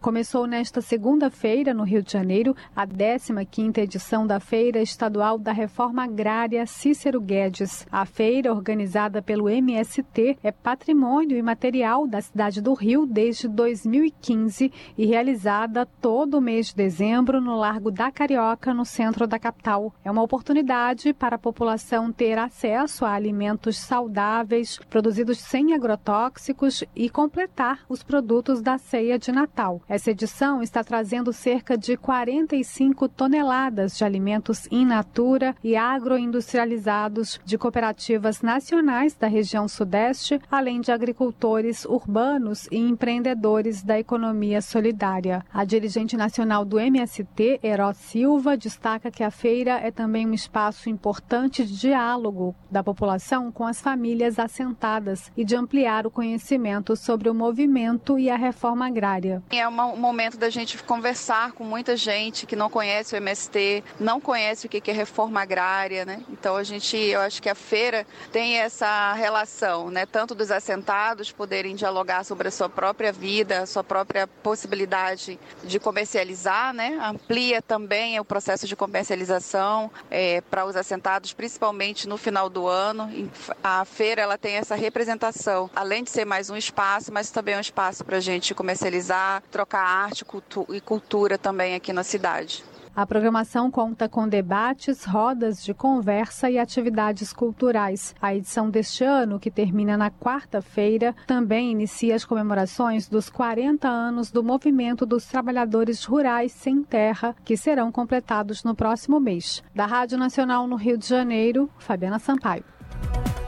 Começou nesta segunda-feira, no Rio de Janeiro, a 15ª edição da Feira Estadual da Reforma Agrária Cícero Guedes. A feira, organizada pelo MST, é patrimônio imaterial da cidade do Rio desde 2015 e realizada todo mês de dezembro no Largo da Carioca, no centro da capital. É uma oportunidade para a população ter acesso a alimentos saudáveis, produzidos sem agrotóxicos e completar os produtos da ceia de Natal. Essa edição está trazendo cerca de 45 toneladas de alimentos in natura e agroindustrializados de cooperativas nacionais da região Sudeste, além de agricultores urbanos e empreendedores da economia solidária. A dirigente nacional do MST, Heró Silva, destaca que a feira é também um espaço importante de diálogo da população com as famílias assentadas e de ampliar o conhecimento sobre o movimento e a reforma agrária. É uma um momento da gente conversar com muita gente que não conhece o MST, não conhece o que é reforma agrária, né? Então a gente, eu acho que a feira tem essa relação, né? Tanto dos assentados poderem dialogar sobre a sua própria vida, a sua própria possibilidade de comercializar, né? Amplia também o processo de comercialização é, para os assentados, principalmente no final do ano. A feira ela tem essa representação, além de ser mais um espaço, mas também um espaço para a gente comercializar, trocar arte e cultura também aqui na cidade. A programação conta com debates, rodas de conversa e atividades culturais. A edição deste ano, que termina na quarta-feira, também inicia as comemorações dos 40 anos do Movimento dos Trabalhadores Rurais Sem Terra, que serão completados no próximo mês. Da Rádio Nacional no Rio de Janeiro, Fabiana Sampaio.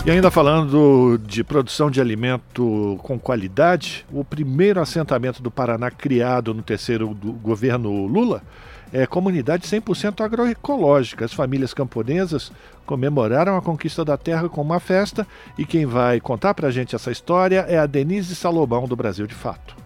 E ainda falando de produção de alimento com qualidade, o primeiro assentamento do Paraná criado no terceiro governo Lula é comunidade 100% agroecológica. As famílias camponesas comemoraram a conquista da terra com uma festa e quem vai contar para a gente essa história é a Denise Salomão do Brasil de Fato.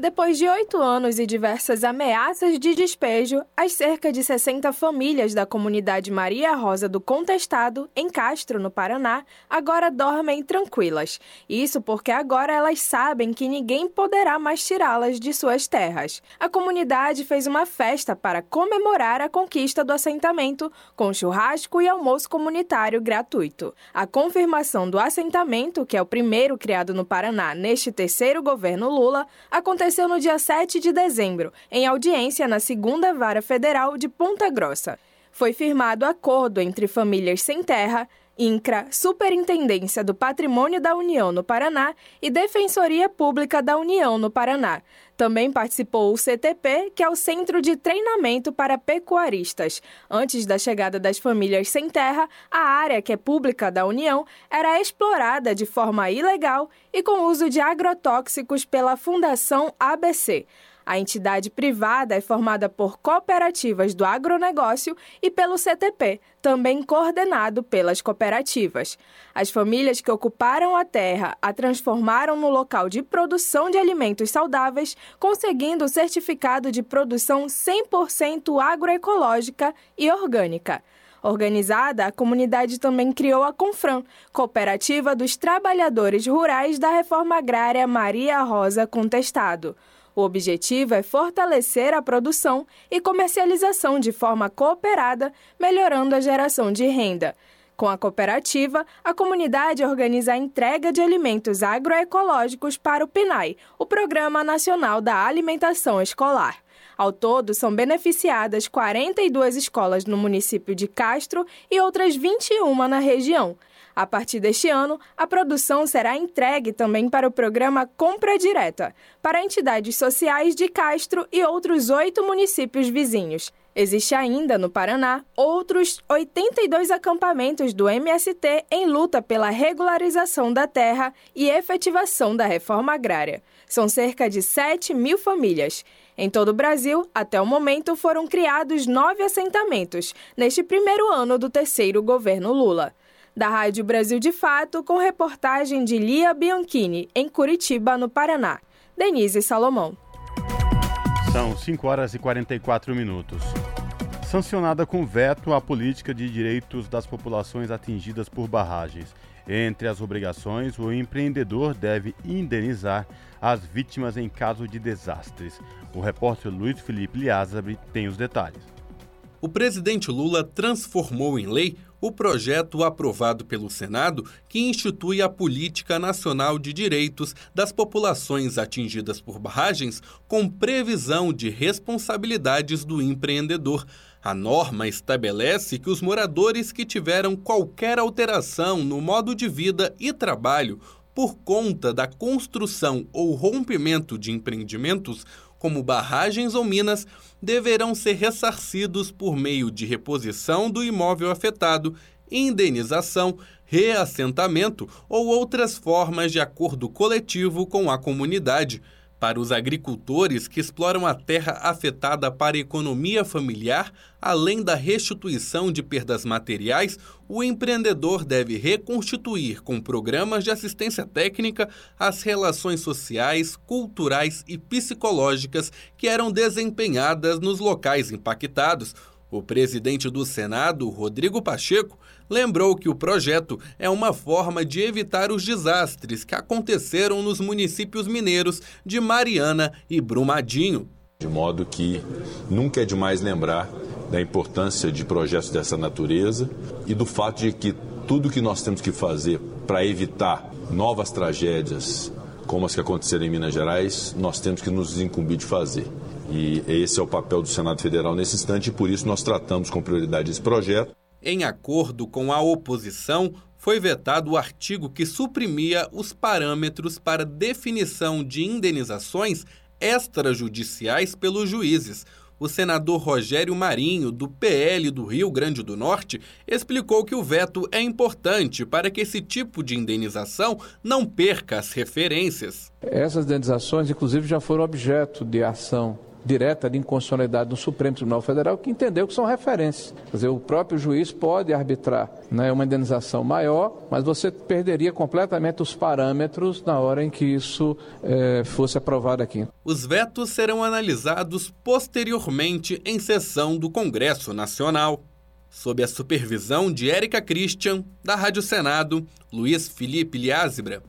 Depois de oito anos e diversas ameaças de despejo, as cerca de 60 famílias da comunidade Maria Rosa do Contestado, em Castro, no Paraná, agora dormem tranquilas. Isso porque agora elas sabem que ninguém poderá mais tirá-las de suas terras. A comunidade fez uma festa para comemorar a conquista do assentamento, com churrasco e almoço comunitário gratuito. A confirmação do assentamento, que é o primeiro criado no Paraná neste terceiro governo Lula, aconteceu aconteceu no dia 7 de dezembro, em audiência na Segunda Vara Federal de Ponta Grossa. Foi firmado acordo entre famílias sem terra, INCRA, Superintendência do Patrimônio da União no Paraná e Defensoria Pública da União no Paraná. Também participou o CTP, que é o Centro de Treinamento para Pecuaristas. Antes da chegada das famílias sem terra, a área que é pública da União era explorada de forma ilegal e com uso de agrotóxicos pela Fundação ABC. A entidade privada é formada por cooperativas do agronegócio e pelo CTP, também coordenado pelas cooperativas. As famílias que ocuparam a terra a transformaram no local de produção de alimentos saudáveis, conseguindo o certificado de produção 100% agroecológica e orgânica. Organizada, a comunidade também criou a Confran, Cooperativa dos Trabalhadores Rurais da Reforma Agrária Maria Rosa Contestado. O objetivo é fortalecer a produção e comercialização de forma cooperada, melhorando a geração de renda. Com a cooperativa, a comunidade organiza a entrega de alimentos agroecológicos para o PNAE, o Programa Nacional da Alimentação Escolar. Ao todo, são beneficiadas 42 escolas no município de Castro e outras 21 na região. A partir deste ano, a produção será entregue também para o programa Compra Direta, para entidades sociais de Castro e outros oito municípios vizinhos. Existe ainda no Paraná outros 82 acampamentos do MST em luta pela regularização da terra e efetivação da reforma agrária. São cerca de 7 mil famílias. Em todo o Brasil, até o momento, foram criados nove assentamentos neste primeiro ano do terceiro governo Lula da Rádio Brasil de Fato, com reportagem de Lia Bianchini, em Curitiba, no Paraná. Denise Salomão. São 5 horas e 44 minutos. Sancionada com veto a política de direitos das populações atingidas por barragens. Entre as obrigações, o empreendedor deve indenizar as vítimas em caso de desastres. O repórter Luiz Felipe Liazabre tem os detalhes. O presidente Lula transformou em lei o projeto aprovado pelo Senado que institui a Política Nacional de Direitos das Populações Atingidas por Barragens, com previsão de responsabilidades do empreendedor. A norma estabelece que os moradores que tiveram qualquer alteração no modo de vida e trabalho por conta da construção ou rompimento de empreendimentos como barragens ou minas, deverão ser ressarcidos por meio de reposição do imóvel afetado, indenização, reassentamento ou outras formas de acordo coletivo com a comunidade. Para os agricultores que exploram a terra afetada para a economia familiar, além da restituição de perdas materiais, o empreendedor deve reconstituir com programas de assistência técnica as relações sociais, culturais e psicológicas que eram desempenhadas nos locais impactados. O presidente do Senado, Rodrigo Pacheco, lembrou que o projeto é uma forma de evitar os desastres que aconteceram nos municípios mineiros de Mariana e Brumadinho. De modo que nunca é demais lembrar da importância de projetos dessa natureza e do fato de que tudo que nós temos que fazer para evitar novas tragédias como as que aconteceram em Minas Gerais, nós temos que nos incumbir de fazer. E esse é o papel do Senado Federal nesse instante e por isso nós tratamos com prioridade esse projeto. Em acordo com a oposição, foi vetado o artigo que suprimia os parâmetros para definição de indenizações extrajudiciais pelos juízes. O senador Rogério Marinho, do PL do Rio Grande do Norte, explicou que o veto é importante para que esse tipo de indenização não perca as referências. Essas indenizações, inclusive, já foram objeto de ação direta de inconstitucionalidade do Supremo Tribunal Federal, que entendeu que são referências. Quer dizer, o próprio juiz pode arbitrar né, uma indenização maior, mas você perderia completamente os parâmetros na hora em que isso é, fosse aprovado aqui. Os vetos serão analisados posteriormente em sessão do Congresso Nacional. Sob a supervisão de Érica Christian, da Rádio Senado, Luiz Felipe Liázebra.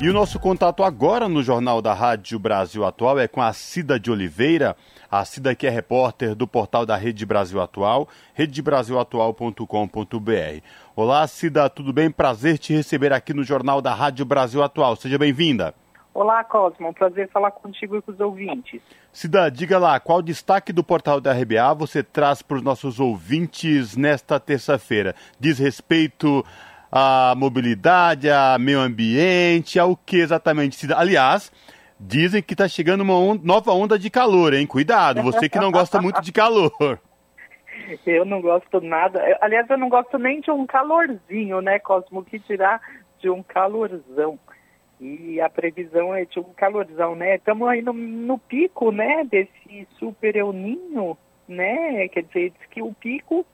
E o nosso contato agora no Jornal da Rádio Brasil Atual é com a Cida de Oliveira, a Cida que é repórter do portal da Rede Brasil Atual, redebrasilatual.com.br. Olá, Cida, tudo bem? Prazer te receber aqui no Jornal da Rádio Brasil Atual. Seja bem-vinda. Olá, Cosmo. Prazer falar contigo e com os ouvintes. Cida, diga lá, qual destaque do portal da RBA você traz para os nossos ouvintes nesta terça-feira? Diz respeito a mobilidade, a meio ambiente, ao que exatamente? Aliás, dizem que está chegando uma on nova onda de calor, hein? Cuidado, você que não gosta muito de calor. Eu não gosto nada. Aliás, eu não gosto nem de um calorzinho, né, Cosmo? Que tirar de um calorzão. E a previsão é de um calorzão, né? Estamos aí no, no pico, né, desse super euninho, né? Quer dizer, diz que o pico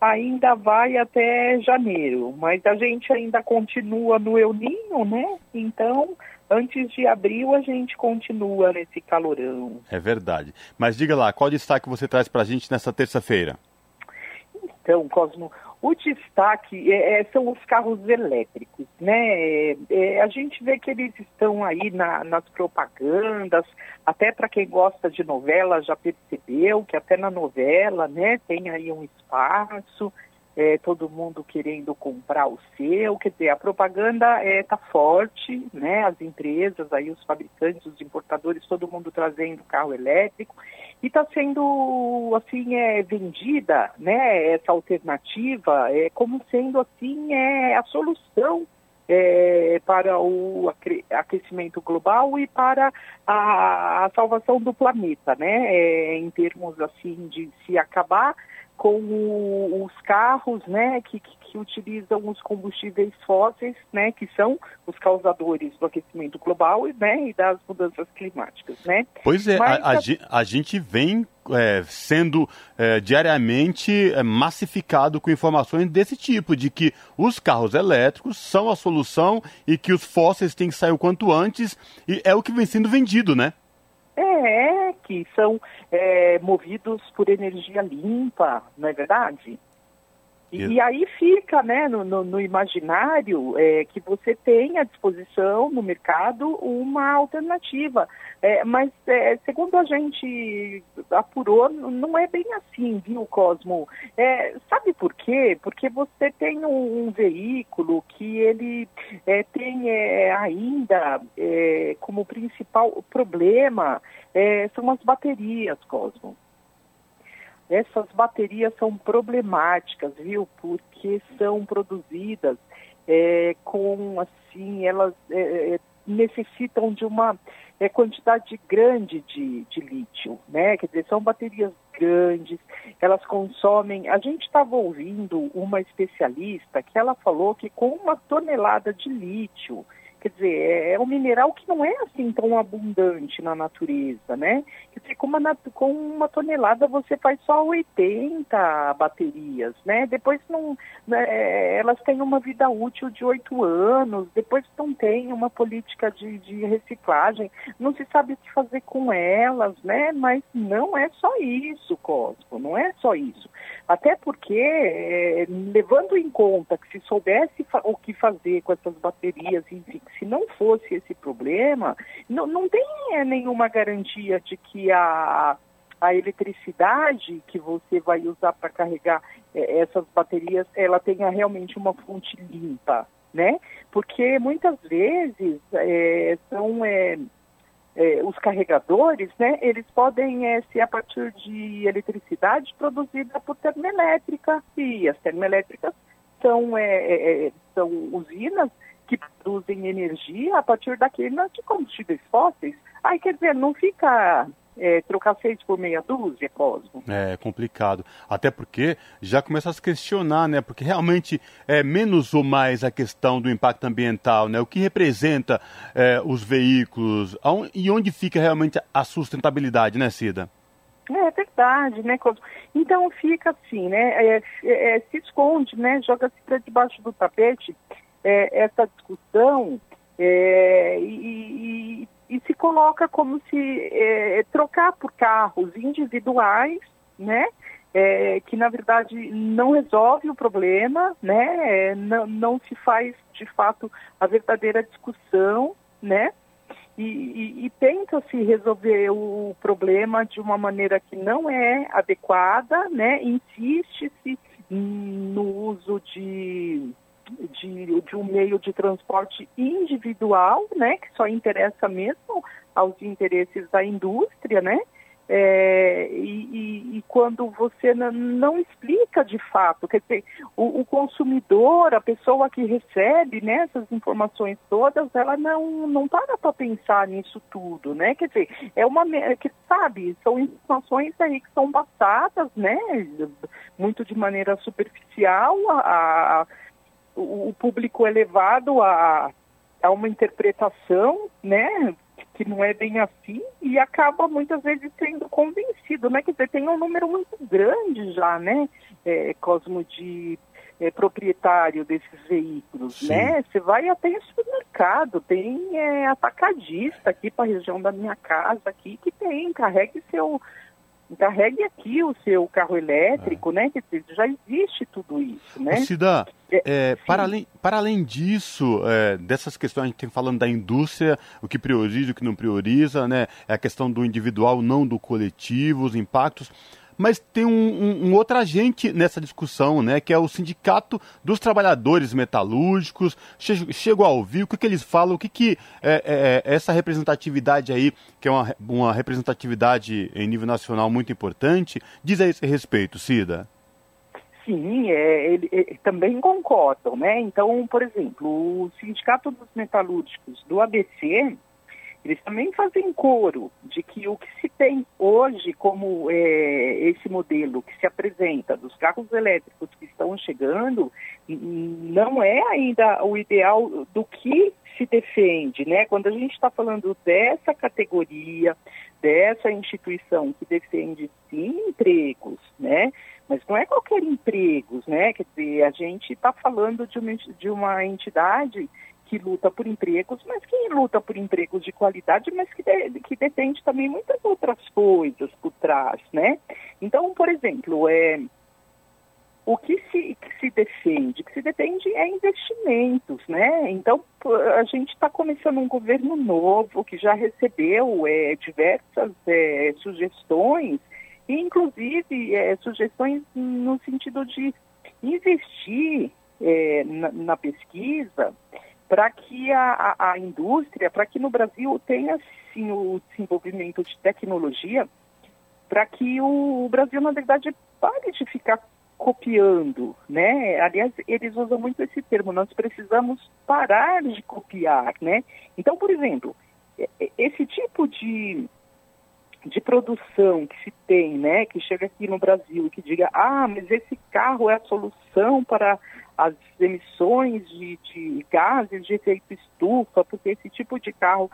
ainda vai até janeiro, mas a gente ainda continua no El Ninho, né? Então, antes de abril a gente continua nesse calorão. É verdade. Mas diga lá, qual destaque você traz para a gente nessa terça-feira? Então, Cosmo, o destaque é, é, são os carros elétricos, né? É, a gente vê que eles estão aí na, nas propagandas, até para quem gosta de novela já percebeu que até na novela, né, tem aí um espaço, é, todo mundo querendo comprar o seu, quer dizer, a propaganda está é, forte, né? As empresas, aí os fabricantes, os importadores, todo mundo trazendo carro elétrico e está sendo assim é vendida, né? Essa alternativa é como sendo assim é a solução é, para o aquecimento global e para a, a salvação do planeta, né? É, em termos assim de se acabar com o, os carros, né, que, que, que, utilizam os combustíveis fósseis, né, que são os causadores do aquecimento global né, e das mudanças climáticas, né. Pois é, Mas, a, a, a, gente vem é, sendo é, diariamente é, massificado com informações desse tipo, de que os carros elétricos são a solução e que os fósseis têm que sair o quanto antes, e é o que vem sendo vendido, né? É, que são é, movidos por energia limpa, não é verdade? E, e aí fica né, no, no, no imaginário é, que você tem à disposição no mercado uma alternativa. É, mas, é, segundo a gente apurou, não é bem assim, viu, Cosmo? É, sabe por quê? Porque você tem um, um veículo que ele é, tem é, ainda como principal problema são as baterias, Cosmo essas baterias são problemáticas, viu? Porque são produzidas é, com, assim, elas é, é, necessitam de uma é, quantidade grande de, de lítio, né? Quer dizer, são baterias grandes, elas consomem. A gente estava ouvindo uma especialista que ela falou que com uma tonelada de lítio Quer dizer, é, é um mineral que não é assim tão abundante na natureza, né? Quer dizer, com uma, com uma tonelada você faz só 80 baterias, né? Depois não, né, é, elas têm uma vida útil de oito anos, depois não tem uma política de, de reciclagem, não se sabe o que fazer com elas, né? Mas não é só isso, Cosmo, não é só isso. Até porque, é, levando em conta que se soubesse o que fazer com essas baterias, enfim, se não fosse esse problema, não, não tem é, nenhuma garantia de que a, a eletricidade que você vai usar para carregar é, essas baterias, ela tenha realmente uma fonte limpa, né? Porque muitas vezes são é, os carregadores, né? Eles podem é, ser a partir de eletricidade produzida por termoelétrica e as termoelétricas são, é, são usinas que produzem energia a partir daqueles de combustíveis fósseis. Aí, quer dizer, não fica é, trocar seis por meia dúzia, Cosmo. É complicado. Até porque já começa a se questionar, né? Porque realmente é menos ou mais a questão do impacto ambiental, né? O que representa é, os veículos e onde fica realmente a sustentabilidade, né, Cida? É verdade, né, Cosmo? Então fica assim, né? É, é, é se esconde, né? Joga-se para debaixo do tapete é, essa discussão e, e, e, se coloca como se é, trocar por carros individuais, né? É, que na verdade não resolve o problema, né? É, não, não se faz de fato a verdadeira discussão, né? E, e, e tenta-se resolver o problema de uma maneira que não é adequada, né? Insiste-se no uso de de, de um meio de transporte individual, né, que só interessa mesmo aos interesses da indústria, né, é, e, e, e, quando você não explica de fato, quer dizer, o, o, consumidor, a pessoa que recebe né, essas informações todas, ela não, não para para pensar nisso tudo, né? Quer dizer, é uma que sabe, são informações aí que são passadas, né? Muito de maneira superficial a, a o, público é levado a, a uma interpretação, né, que não é bem assim e acaba muitas vezes sendo convencido, né? Quer dizer, tem um número muito grande já, né, é, Cosmo, de é, proprietário desses veículos, Sim. né? Você vai até em supermercado, tem é, atacadista aqui para a região da minha casa aqui que tem, carregue seu carregue aqui o seu carro elétrico, é. né? Quer dizer, já existe tudo isso, né? Cida, é, é, para, além, para além disso, é, dessas questões, a gente tem falando da indústria, o que prioriza, o que não prioriza, né? É a questão do individual, não do coletivo, os impactos mas tem um, um, um, outro agente nessa discussão, né, que é o Sindicato dos Trabalhadores Metalúrgicos. Chego, chego a ouvir o que, que eles falam, o que, que é, é, é essa representatividade aí, que é uma, uma representatividade em nível nacional muito importante, diz a esse respeito, Cida. Sim, é, ele, é, também concordam, né? Então, por exemplo, o Sindicato dos Metalúrgicos do ABC, eles também fazem coro de que o que se tem hoje como é, esse modelo que se apresenta dos carros elétricos que estão chegando não é ainda o ideal do que se defende, né? Quando a gente está falando dessa categoria, dessa instituição que defende sim empregos, né? Mas não é qualquer empregos, né? Quer dizer, a gente está falando de uma, de uma entidade que luta por empregos, mas que luta por empregos de qualidade, mas que, de, que defende também muitas outras coisas por trás, né? Então, por exemplo, é, o que se, que se defende? O que se defende é investimentos, né? Então, a gente está começando um governo novo que já recebeu é, diversas é, sugestões, inclusive é, sugestões no sentido de investir é, na, na pesquisa para que a, a, a indústria, para que no Brasil tenha sim o desenvolvimento de tecnologia, para que o, o Brasil, na verdade, pare de ficar copiando, né? Aliás, eles usam muito esse termo, nós precisamos parar de copiar, né? Então, por exemplo, esse tipo de, de produção que se tem, né, que chega aqui no Brasil e que diga, ah, mas esse carro é a solução para as emissões de, de gases de efeito estufa, porque esse tipo de carro,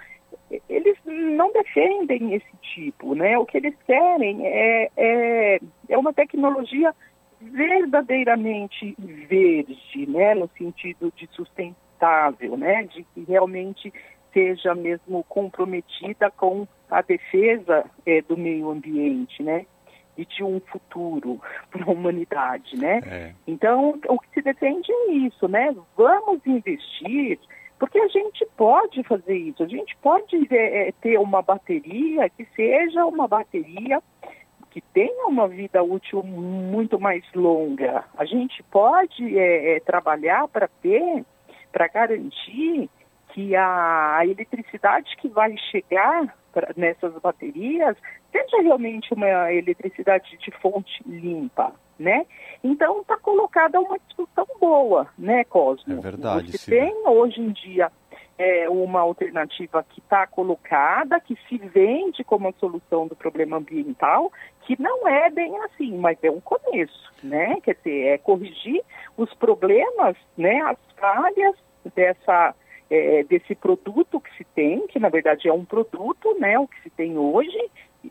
eles não defendem esse tipo, né? O que eles querem é, é, é uma tecnologia verdadeiramente verde, né? No sentido de sustentável, né? De que realmente seja mesmo comprometida com a defesa é, do meio ambiente, né? E de um futuro para a humanidade, né? É. Então, o que se defende é isso, né? Vamos investir, porque a gente pode fazer isso, a gente pode é, é, ter uma bateria que seja uma bateria que tenha uma vida útil muito mais longa. A gente pode é, é trabalhar para ter, para garantir que a, eletricidade que vai chegar pra, nessas baterias seja realmente uma eletricidade de fonte limpa, né? Então está colocada uma discussão boa, né, Cosmo? É verdade. Você sim. tem hoje em dia é, uma alternativa que está colocada, que se vende como a solução do problema ambiental, que não é bem assim, mas é um começo, né? Quer dizer, é corrigir os problemas, né, as falhas dessa é, desse produto que se tem, que na verdade é um produto, né, o que se tem hoje,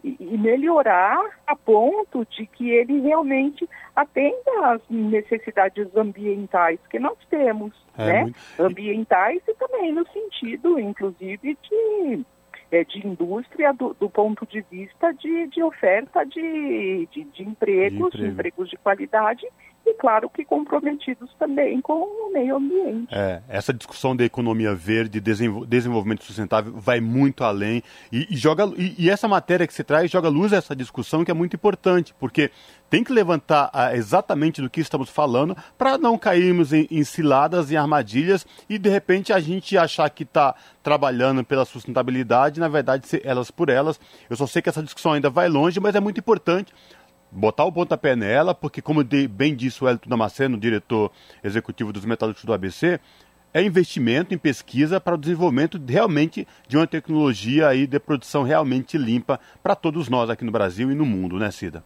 e melhorar a ponto de que ele realmente atenda às necessidades ambientais que nós temos, é, né? Muito... Ambientais e também no sentido, inclusive, de, é, de indústria do, do, ponto de vista de, de oferta de, de, de empregos, de, emprego. empregos de qualidade e, claro, que comprometidos também com o meio ambiente. É, essa discussão da economia verde, desenvolvimento sustentável, vai muito além e, e joga e, e, essa matéria que você traz joga luz a essa discussão que é muito importante, porque tem que levantar ah, exatamente do que estamos falando para não cairmos em, em ciladas, em armadilhas e de repente a gente achar que está trabalhando pela sustentabilidade, na verdade, elas por elas. Eu só sei que essa discussão ainda vai longe, mas é muito importante botar o pontapé nela, porque como bem disse o Elton Damasceno, diretor executivo dos metalúrgicos do ABC, é investimento em pesquisa para o desenvolvimento realmente de uma tecnologia aí de produção realmente limpa para todos nós aqui no Brasil e no mundo, né, Cida?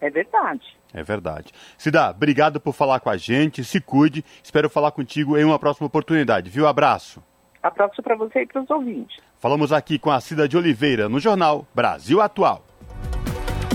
É verdade. É verdade. Cida, obrigado por falar com a gente, se cuide, espero falar contigo em uma próxima oportunidade, viu? Abraço. Abraço para você e para os ouvintes. Falamos aqui com a Cida de Oliveira no jornal Brasil Atual.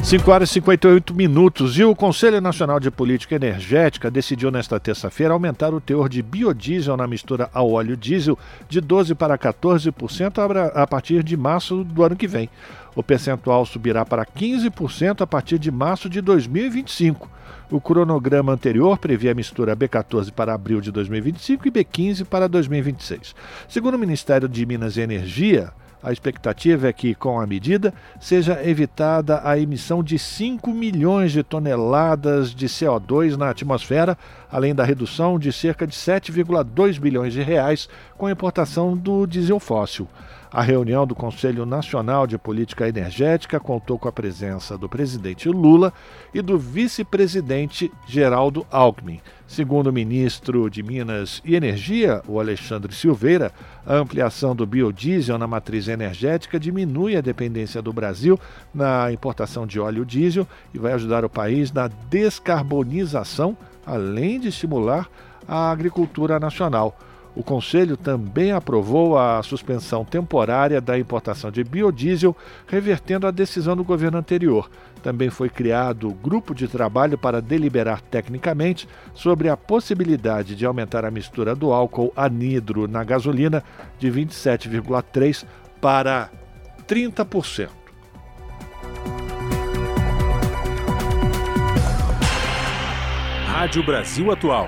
5 horas e 58 minutos. E o Conselho Nacional de Política Energética decidiu nesta terça-feira aumentar o teor de biodiesel na mistura ao óleo diesel de 12% para 14% a partir de março do ano que vem. O percentual subirá para 15% a partir de março de 2025. O cronograma anterior previa a mistura B14 para abril de 2025 e B15 para 2026. Segundo o Ministério de Minas e Energia, a expectativa é que, com a medida, seja evitada a emissão de 5 milhões de toneladas de CO2 na atmosfera, além da redução de cerca de 7,2 bilhões de reais com a importação do diesel fóssil. A reunião do Conselho Nacional de Política Energética contou com a presença do presidente Lula e do vice-presidente Geraldo Alckmin. Segundo o ministro de Minas e Energia, o Alexandre Silveira, a ampliação do biodiesel na matriz energética diminui a dependência do Brasil na importação de óleo diesel e vai ajudar o país na descarbonização, além de estimular a agricultura nacional. O Conselho também aprovou a suspensão temporária da importação de biodiesel, revertendo a decisão do governo anterior. Também foi criado grupo de trabalho para deliberar tecnicamente sobre a possibilidade de aumentar a mistura do álcool anidro na gasolina de 27,3% para 30%. Rádio Brasil Atual.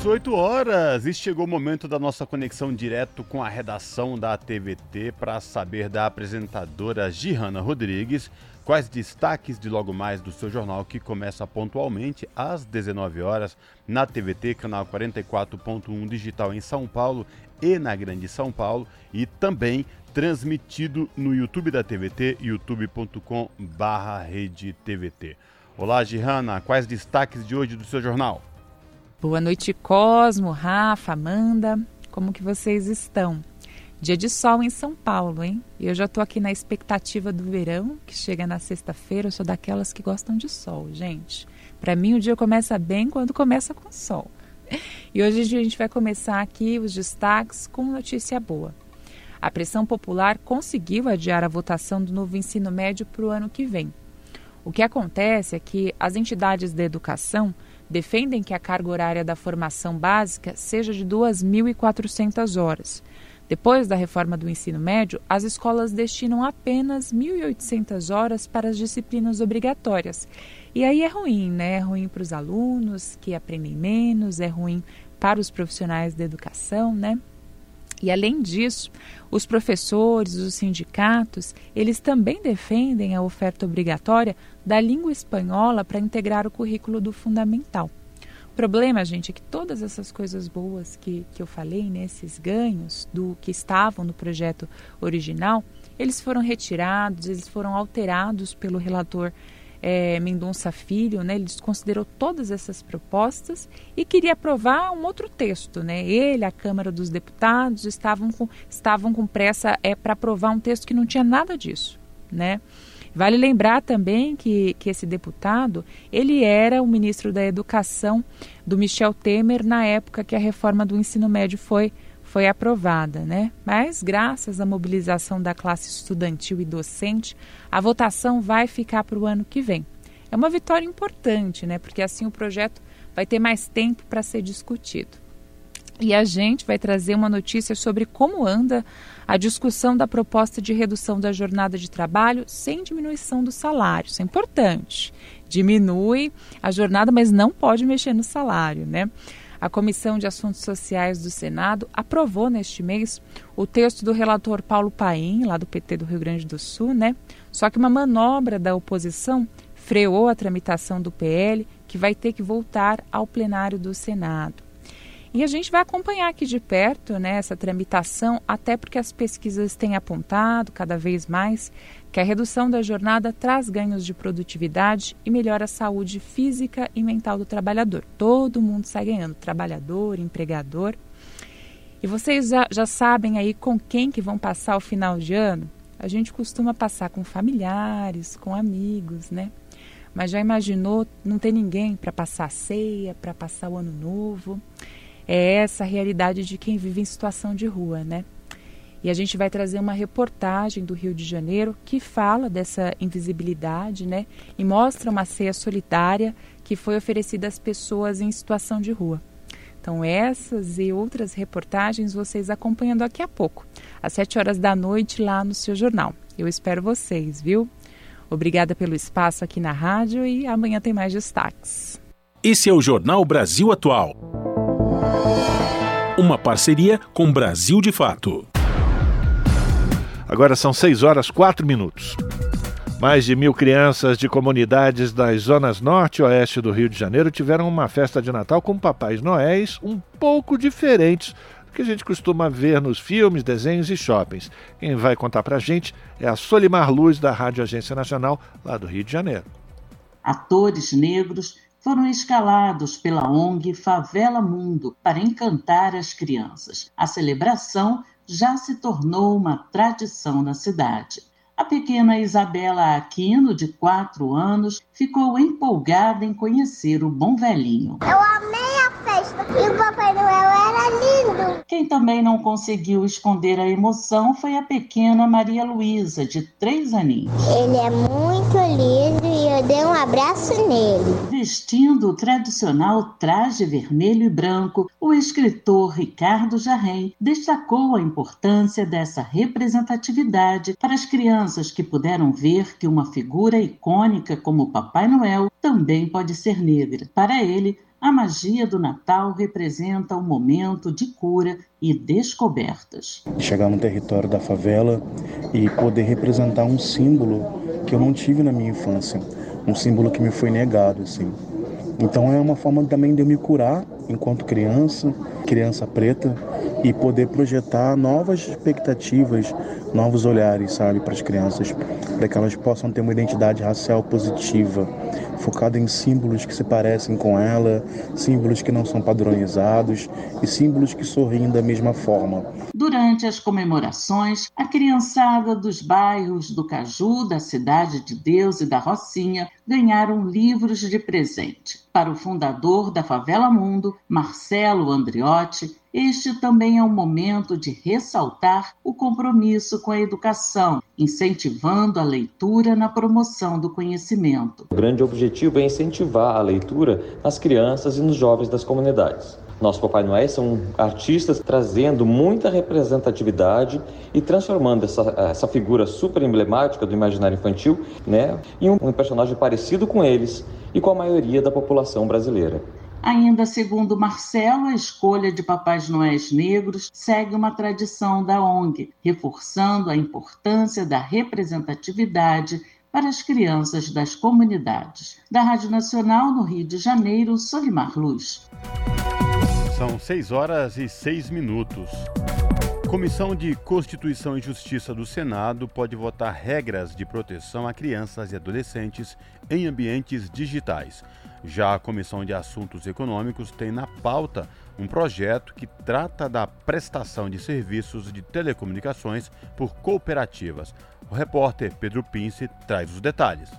18 horas e chegou o momento da nossa conexão direto com a redação da TVT para saber da apresentadora Gihana Rodrigues quais destaques de logo mais do seu jornal que começa pontualmente às 19 horas na TVT, canal 44.1 digital em São Paulo e na Grande São Paulo e também transmitido no YouTube da TVT, youtube.com/rede-tvt. Olá, Gihana, quais destaques de hoje do seu jornal? Boa noite, Cosmo, Rafa, Amanda. Como que vocês estão? Dia de sol em São Paulo, hein? E eu já tô aqui na expectativa do verão, que chega na sexta-feira. Eu sou daquelas que gostam de sol, gente. Para mim, o dia começa bem quando começa com sol. E hoje a gente vai começar aqui os destaques com notícia boa. A pressão popular conseguiu adiar a votação do novo ensino médio para o ano que vem. O que acontece é que as entidades da educação defendem que a carga horária da formação básica seja de 2.400 horas. Depois da reforma do ensino médio, as escolas destinam apenas 1.800 horas para as disciplinas obrigatórias. E aí é ruim, né? É ruim para os alunos que aprendem menos, é ruim para os profissionais da educação, né? E além disso, os professores, os sindicatos, eles também defendem a oferta obrigatória da língua espanhola para integrar o currículo do fundamental. O problema, gente, é que todas essas coisas boas que, que eu falei, né, esses ganhos do que estavam no projeto original, eles foram retirados, eles foram alterados pelo relator é, Mendonça Filho, né, ele desconsiderou todas essas propostas e queria aprovar um outro texto. Né? Ele, a Câmara dos Deputados, estavam com, estavam com pressa é, para aprovar um texto que não tinha nada disso. Né? Vale lembrar também que, que esse deputado, ele era o ministro da Educação do Michel Temer na época que a reforma do ensino médio foi foi aprovada, né? Mas graças à mobilização da classe estudantil e docente, a votação vai ficar para o ano que vem. É uma vitória importante, né? Porque assim o projeto vai ter mais tempo para ser discutido. E a gente vai trazer uma notícia sobre como anda a discussão da proposta de redução da jornada de trabalho sem diminuição do salário. Isso é importante. Diminui a jornada, mas não pode mexer no salário, né? A Comissão de Assuntos Sociais do Senado aprovou neste mês o texto do relator Paulo Paim, lá do PT do Rio Grande do Sul, né? Só que uma manobra da oposição freou a tramitação do PL, que vai ter que voltar ao plenário do Senado. E a gente vai acompanhar aqui de perto né, essa tramitação, até porque as pesquisas têm apontado cada vez mais que a redução da jornada traz ganhos de produtividade e melhora a saúde física e mental do trabalhador. Todo mundo sai ganhando, trabalhador, empregador. E vocês já, já sabem aí com quem que vão passar o final de ano? A gente costuma passar com familiares, com amigos, né? Mas já imaginou não ter ninguém para passar a ceia, para passar o ano novo? É essa a realidade de quem vive em situação de rua, né? E a gente vai trazer uma reportagem do Rio de Janeiro que fala dessa invisibilidade, né? E mostra uma ceia solitária que foi oferecida às pessoas em situação de rua. Então, essas e outras reportagens vocês acompanham daqui a pouco, às 7 horas da noite, lá no seu jornal. Eu espero vocês, viu? Obrigada pelo espaço aqui na rádio e amanhã tem mais destaques. Esse é o Jornal Brasil Atual. Uma parceria com Brasil de Fato. Agora são 6 horas 4 minutos. Mais de mil crianças de comunidades das zonas norte e oeste do Rio de Janeiro tiveram uma festa de Natal com papais noéis um pouco diferentes do que a gente costuma ver nos filmes, desenhos e shoppings. Quem vai contar pra gente é a Solimar Luz, da Rádio Agência Nacional, lá do Rio de Janeiro. Atores negros foram escalados pela ONG Favela Mundo para encantar as crianças. A celebração já se tornou uma tradição na cidade. A pequena Isabela Aquino, de 4 anos, ficou empolgada em conhecer o bom velhinho. Eu amei a festa e o Papai Noel era lindo. Quem também não conseguiu esconder a emoção foi a pequena Maria Luísa, de 3 aninhos. Ele é muito lindo eu dei um abraço nele. Vestindo o tradicional traje vermelho e branco, o escritor Ricardo Jarrem destacou a importância dessa representatividade para as crianças que puderam ver que uma figura icônica como Papai Noel também pode ser negra. Para ele, a magia do Natal representa um momento de cura e descobertas. Chegar no território da favela e poder representar um símbolo que eu não tive na minha infância, um símbolo que me foi negado, assim. Então é uma forma também de eu me curar enquanto criança, criança preta, e poder projetar novas expectativas, novos olhares, sabe, para as crianças, para que elas possam ter uma identidade racial positiva, focada em símbolos que se parecem com ela, símbolos que não são padronizados e símbolos que sorriem da mesma forma. Durante as comemorações, a criançada dos bairros do Caju, da Cidade de Deus e da Rocinha ganharam livros de presente. Para o fundador da Favela Mundo, Marcelo Andriotti, este também é um momento de ressaltar o compromisso com a educação, incentivando a leitura na promoção do conhecimento. O grande objetivo é incentivar a leitura nas crianças e nos jovens das comunidades. Nosso Papai Noel são artistas trazendo muita representatividade e transformando essa, essa figura super emblemática do imaginário infantil né, em um, um personagem parecido com eles e com a maioria da população brasileira. Ainda segundo Marcelo, a escolha de Papais Noéis negros segue uma tradição da ONG, reforçando a importância da representatividade para as crianças das comunidades. Da Rádio Nacional, no Rio de Janeiro, Solimar Luz. São 6 horas e 6 minutos. Comissão de Constituição e Justiça do Senado pode votar regras de proteção a crianças e adolescentes em ambientes digitais. Já a Comissão de Assuntos Econômicos tem na pauta um projeto que trata da prestação de serviços de telecomunicações por cooperativas. O repórter Pedro Pince traz os detalhes.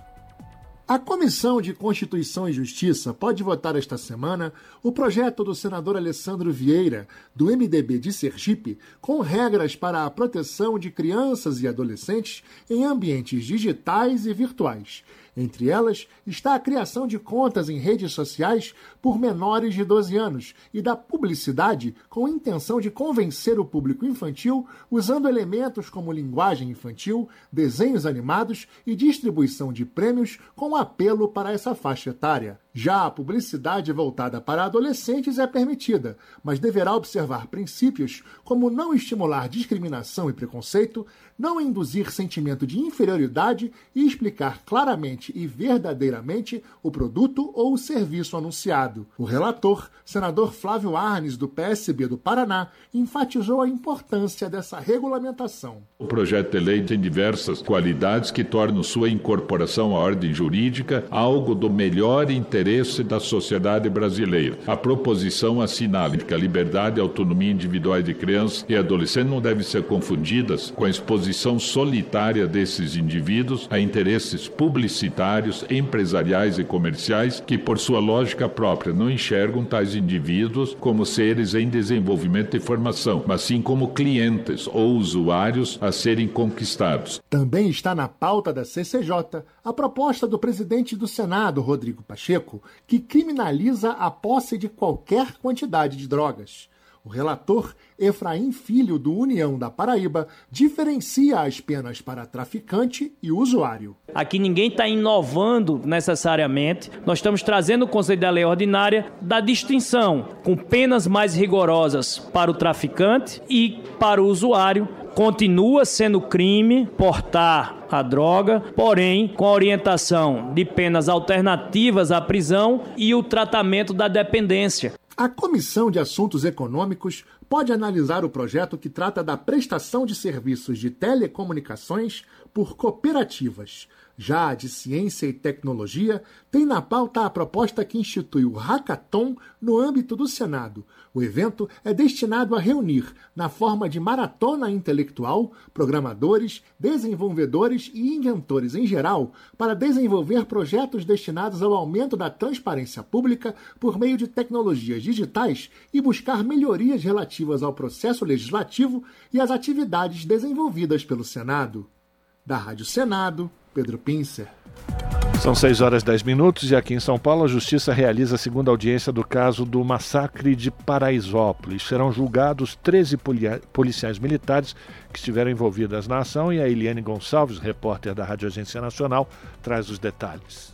A Comissão de Constituição e Justiça pode votar esta semana o projeto do senador Alessandro Vieira, do MDB de Sergipe, com regras para a proteção de crianças e adolescentes em ambientes digitais e virtuais. Entre elas está a criação de contas em redes sociais por menores de 12 anos e da publicidade com intenção de convencer o público infantil usando elementos como linguagem infantil, desenhos animados e distribuição de prêmios com apelo para essa faixa etária. Já a publicidade voltada para adolescentes é permitida, mas deverá observar princípios como não estimular discriminação e preconceito, não induzir sentimento de inferioridade e explicar claramente e verdadeiramente o produto ou o serviço anunciado. O relator, senador Flávio Arnes, do PSB do Paraná, enfatizou a importância dessa regulamentação. O projeto de lei tem diversas qualidades que tornam sua incorporação à ordem jurídica algo do melhor interesse da sociedade brasileira. A proposição assinala que a liberdade e autonomia individuais de crianças e adolescentes não devem ser confundidas com a exposição solitária desses indivíduos a interesses publicitários, empresariais e comerciais que, por sua lógica própria, não enxergam tais indivíduos como seres em desenvolvimento e formação, mas sim como clientes ou usuários a serem conquistados. Também está na pauta da CCJ a proposta do presidente do Senado, Rodrigo Pacheco, que criminaliza a posse de qualquer quantidade de drogas. O relator Efraim Filho, do União da Paraíba, diferencia as penas para traficante e usuário. Aqui ninguém está inovando necessariamente, nós estamos trazendo o conceito da lei ordinária da distinção, com penas mais rigorosas para o traficante e para o usuário. Continua sendo crime portar a droga, porém com a orientação de penas alternativas à prisão e o tratamento da dependência. A Comissão de Assuntos Econômicos pode analisar o projeto que trata da prestação de serviços de telecomunicações por cooperativas. Já a de Ciência e Tecnologia tem na pauta a proposta que institui o Hackathon no âmbito do Senado. O evento é destinado a reunir, na forma de maratona intelectual, programadores, desenvolvedores e inventores em geral, para desenvolver projetos destinados ao aumento da transparência pública por meio de tecnologias digitais e buscar melhorias relativas ao processo legislativo e às atividades desenvolvidas pelo Senado. Da Rádio Senado, Pedro Pincer. São 6 horas e 10 minutos e aqui em São Paulo a Justiça realiza a segunda audiência do caso do massacre de Paraisópolis. Serão julgados 13 policiais militares que estiveram envolvidos na ação e a Eliane Gonçalves, repórter da Rádio Agência Nacional, traz os detalhes.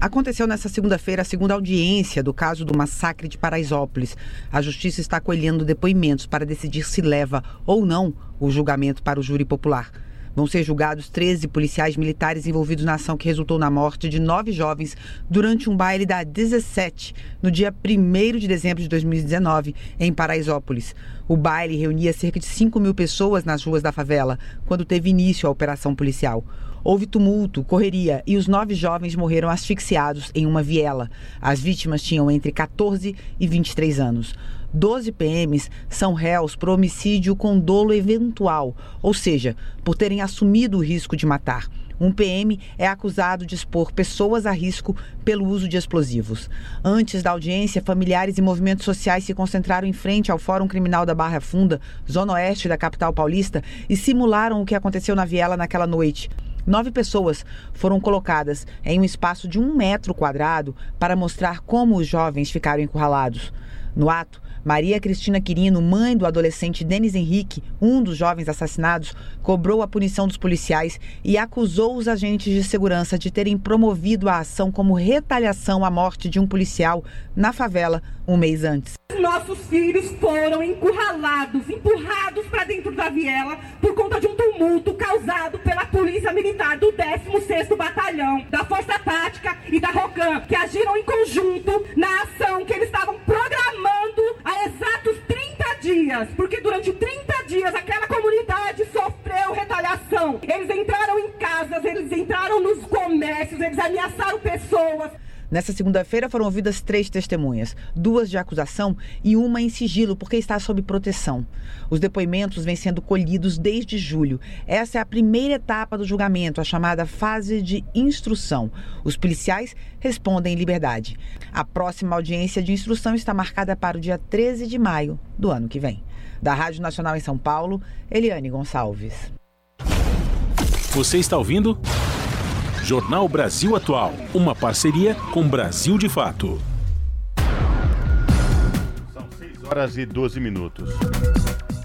Aconteceu nesta segunda-feira a segunda audiência do caso do massacre de Paraisópolis. A justiça está colhendo depoimentos para decidir se leva ou não o julgamento para o júri popular. Vão ser julgados 13 policiais militares envolvidos na ação que resultou na morte de nove jovens durante um baile da 17, no dia 1 de dezembro de 2019, em Paraisópolis. O baile reunia cerca de 5 mil pessoas nas ruas da favela, quando teve início a operação policial. Houve tumulto, correria e os nove jovens morreram asfixiados em uma viela. As vítimas tinham entre 14 e 23 anos. 12 PMs são réus por homicídio com dolo eventual, ou seja, por terem assumido o risco de matar. Um PM é acusado de expor pessoas a risco pelo uso de explosivos. Antes da audiência, familiares e movimentos sociais se concentraram em frente ao Fórum Criminal da Barra Funda, zona oeste da capital paulista, e simularam o que aconteceu na viela naquela noite. Nove pessoas foram colocadas em um espaço de um metro quadrado para mostrar como os jovens ficaram encurralados. No ato, Maria Cristina Quirino, mãe do adolescente Denis Henrique, um dos jovens assassinados, cobrou a punição dos policiais e acusou os agentes de segurança de terem promovido a ação como retaliação à morte de um policial na favela um mês antes. Nossos filhos foram encurralados, empurrados para dentro da viela por conta de um tumulto causado pela Polícia Militar do 16º Batalhão, da Força Tática e da ROCAM, que agiram em conjunto na ação que eles estavam programando há exatos 30 dias, porque durante 30 dias aquela comunidade sofreu retaliação. Eles entraram em casas, eles entraram nos comércios, eles ameaçaram pessoas. Nessa segunda-feira foram ouvidas três testemunhas, duas de acusação e uma em sigilo, porque está sob proteção. Os depoimentos vêm sendo colhidos desde julho. Essa é a primeira etapa do julgamento, a chamada fase de instrução. Os policiais respondem em liberdade. A próxima audiência de instrução está marcada para o dia 13 de maio do ano que vem. Da Rádio Nacional em São Paulo, Eliane Gonçalves. Você está ouvindo? Jornal Brasil Atual, uma parceria com Brasil de Fato. São 6 horas e 12 minutos.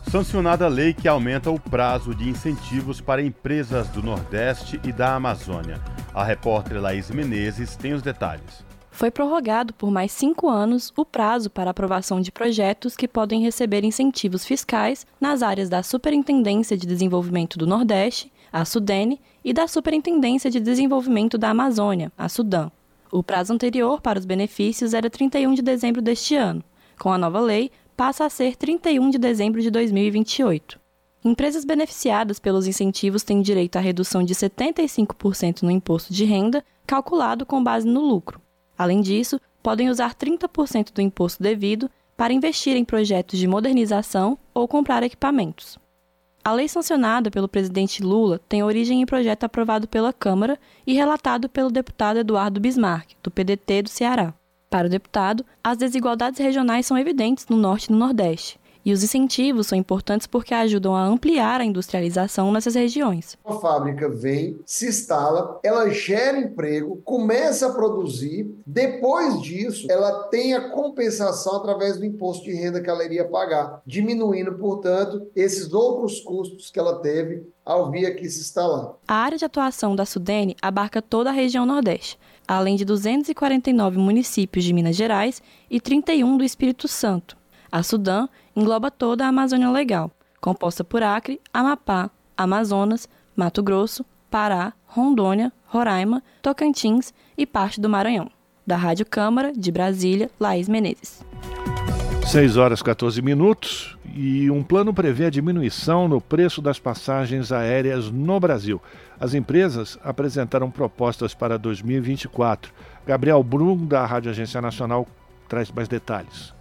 Sancionada a lei que aumenta o prazo de incentivos para empresas do Nordeste e da Amazônia. A repórter Laís Menezes tem os detalhes foi prorrogado por mais cinco anos o prazo para aprovação de projetos que podem receber incentivos fiscais nas áreas da Superintendência de Desenvolvimento do Nordeste, a Sudene, e da Superintendência de Desenvolvimento da Amazônia, a Sudan. O prazo anterior para os benefícios era 31 de dezembro deste ano. Com a nova lei, passa a ser 31 de dezembro de 2028. Empresas beneficiadas pelos incentivos têm direito à redução de 75% no imposto de renda, calculado com base no lucro. Além disso, podem usar 30% do imposto devido para investir em projetos de modernização ou comprar equipamentos. A lei sancionada pelo presidente Lula tem origem em projeto aprovado pela Câmara e relatado pelo deputado Eduardo Bismarck, do PDT do Ceará. Para o deputado, as desigualdades regionais são evidentes no Norte e no Nordeste, e os incentivos são importantes porque ajudam a ampliar a industrialização nessas regiões. A fábrica vem, se instala, ela gera emprego, começa a produzir, depois disso, ela tem a compensação através do imposto de renda que ela iria pagar, diminuindo, portanto, esses outros custos que ela teve ao vir aqui se instalar. A área de atuação da Sudene abarca toda a região Nordeste, além de 249 municípios de Minas Gerais e 31 do Espírito Santo. A Sudã engloba toda a Amazônia Legal, composta por Acre, Amapá, Amazonas, Mato Grosso, Pará, Rondônia, Roraima, Tocantins e parte do Maranhão. Da Rádio Câmara, de Brasília, Laís Menezes. 6 horas 14 minutos e um plano prevê a diminuição no preço das passagens aéreas no Brasil. As empresas apresentaram propostas para 2024. Gabriel Brum, da Rádio Agência Nacional, traz mais detalhes.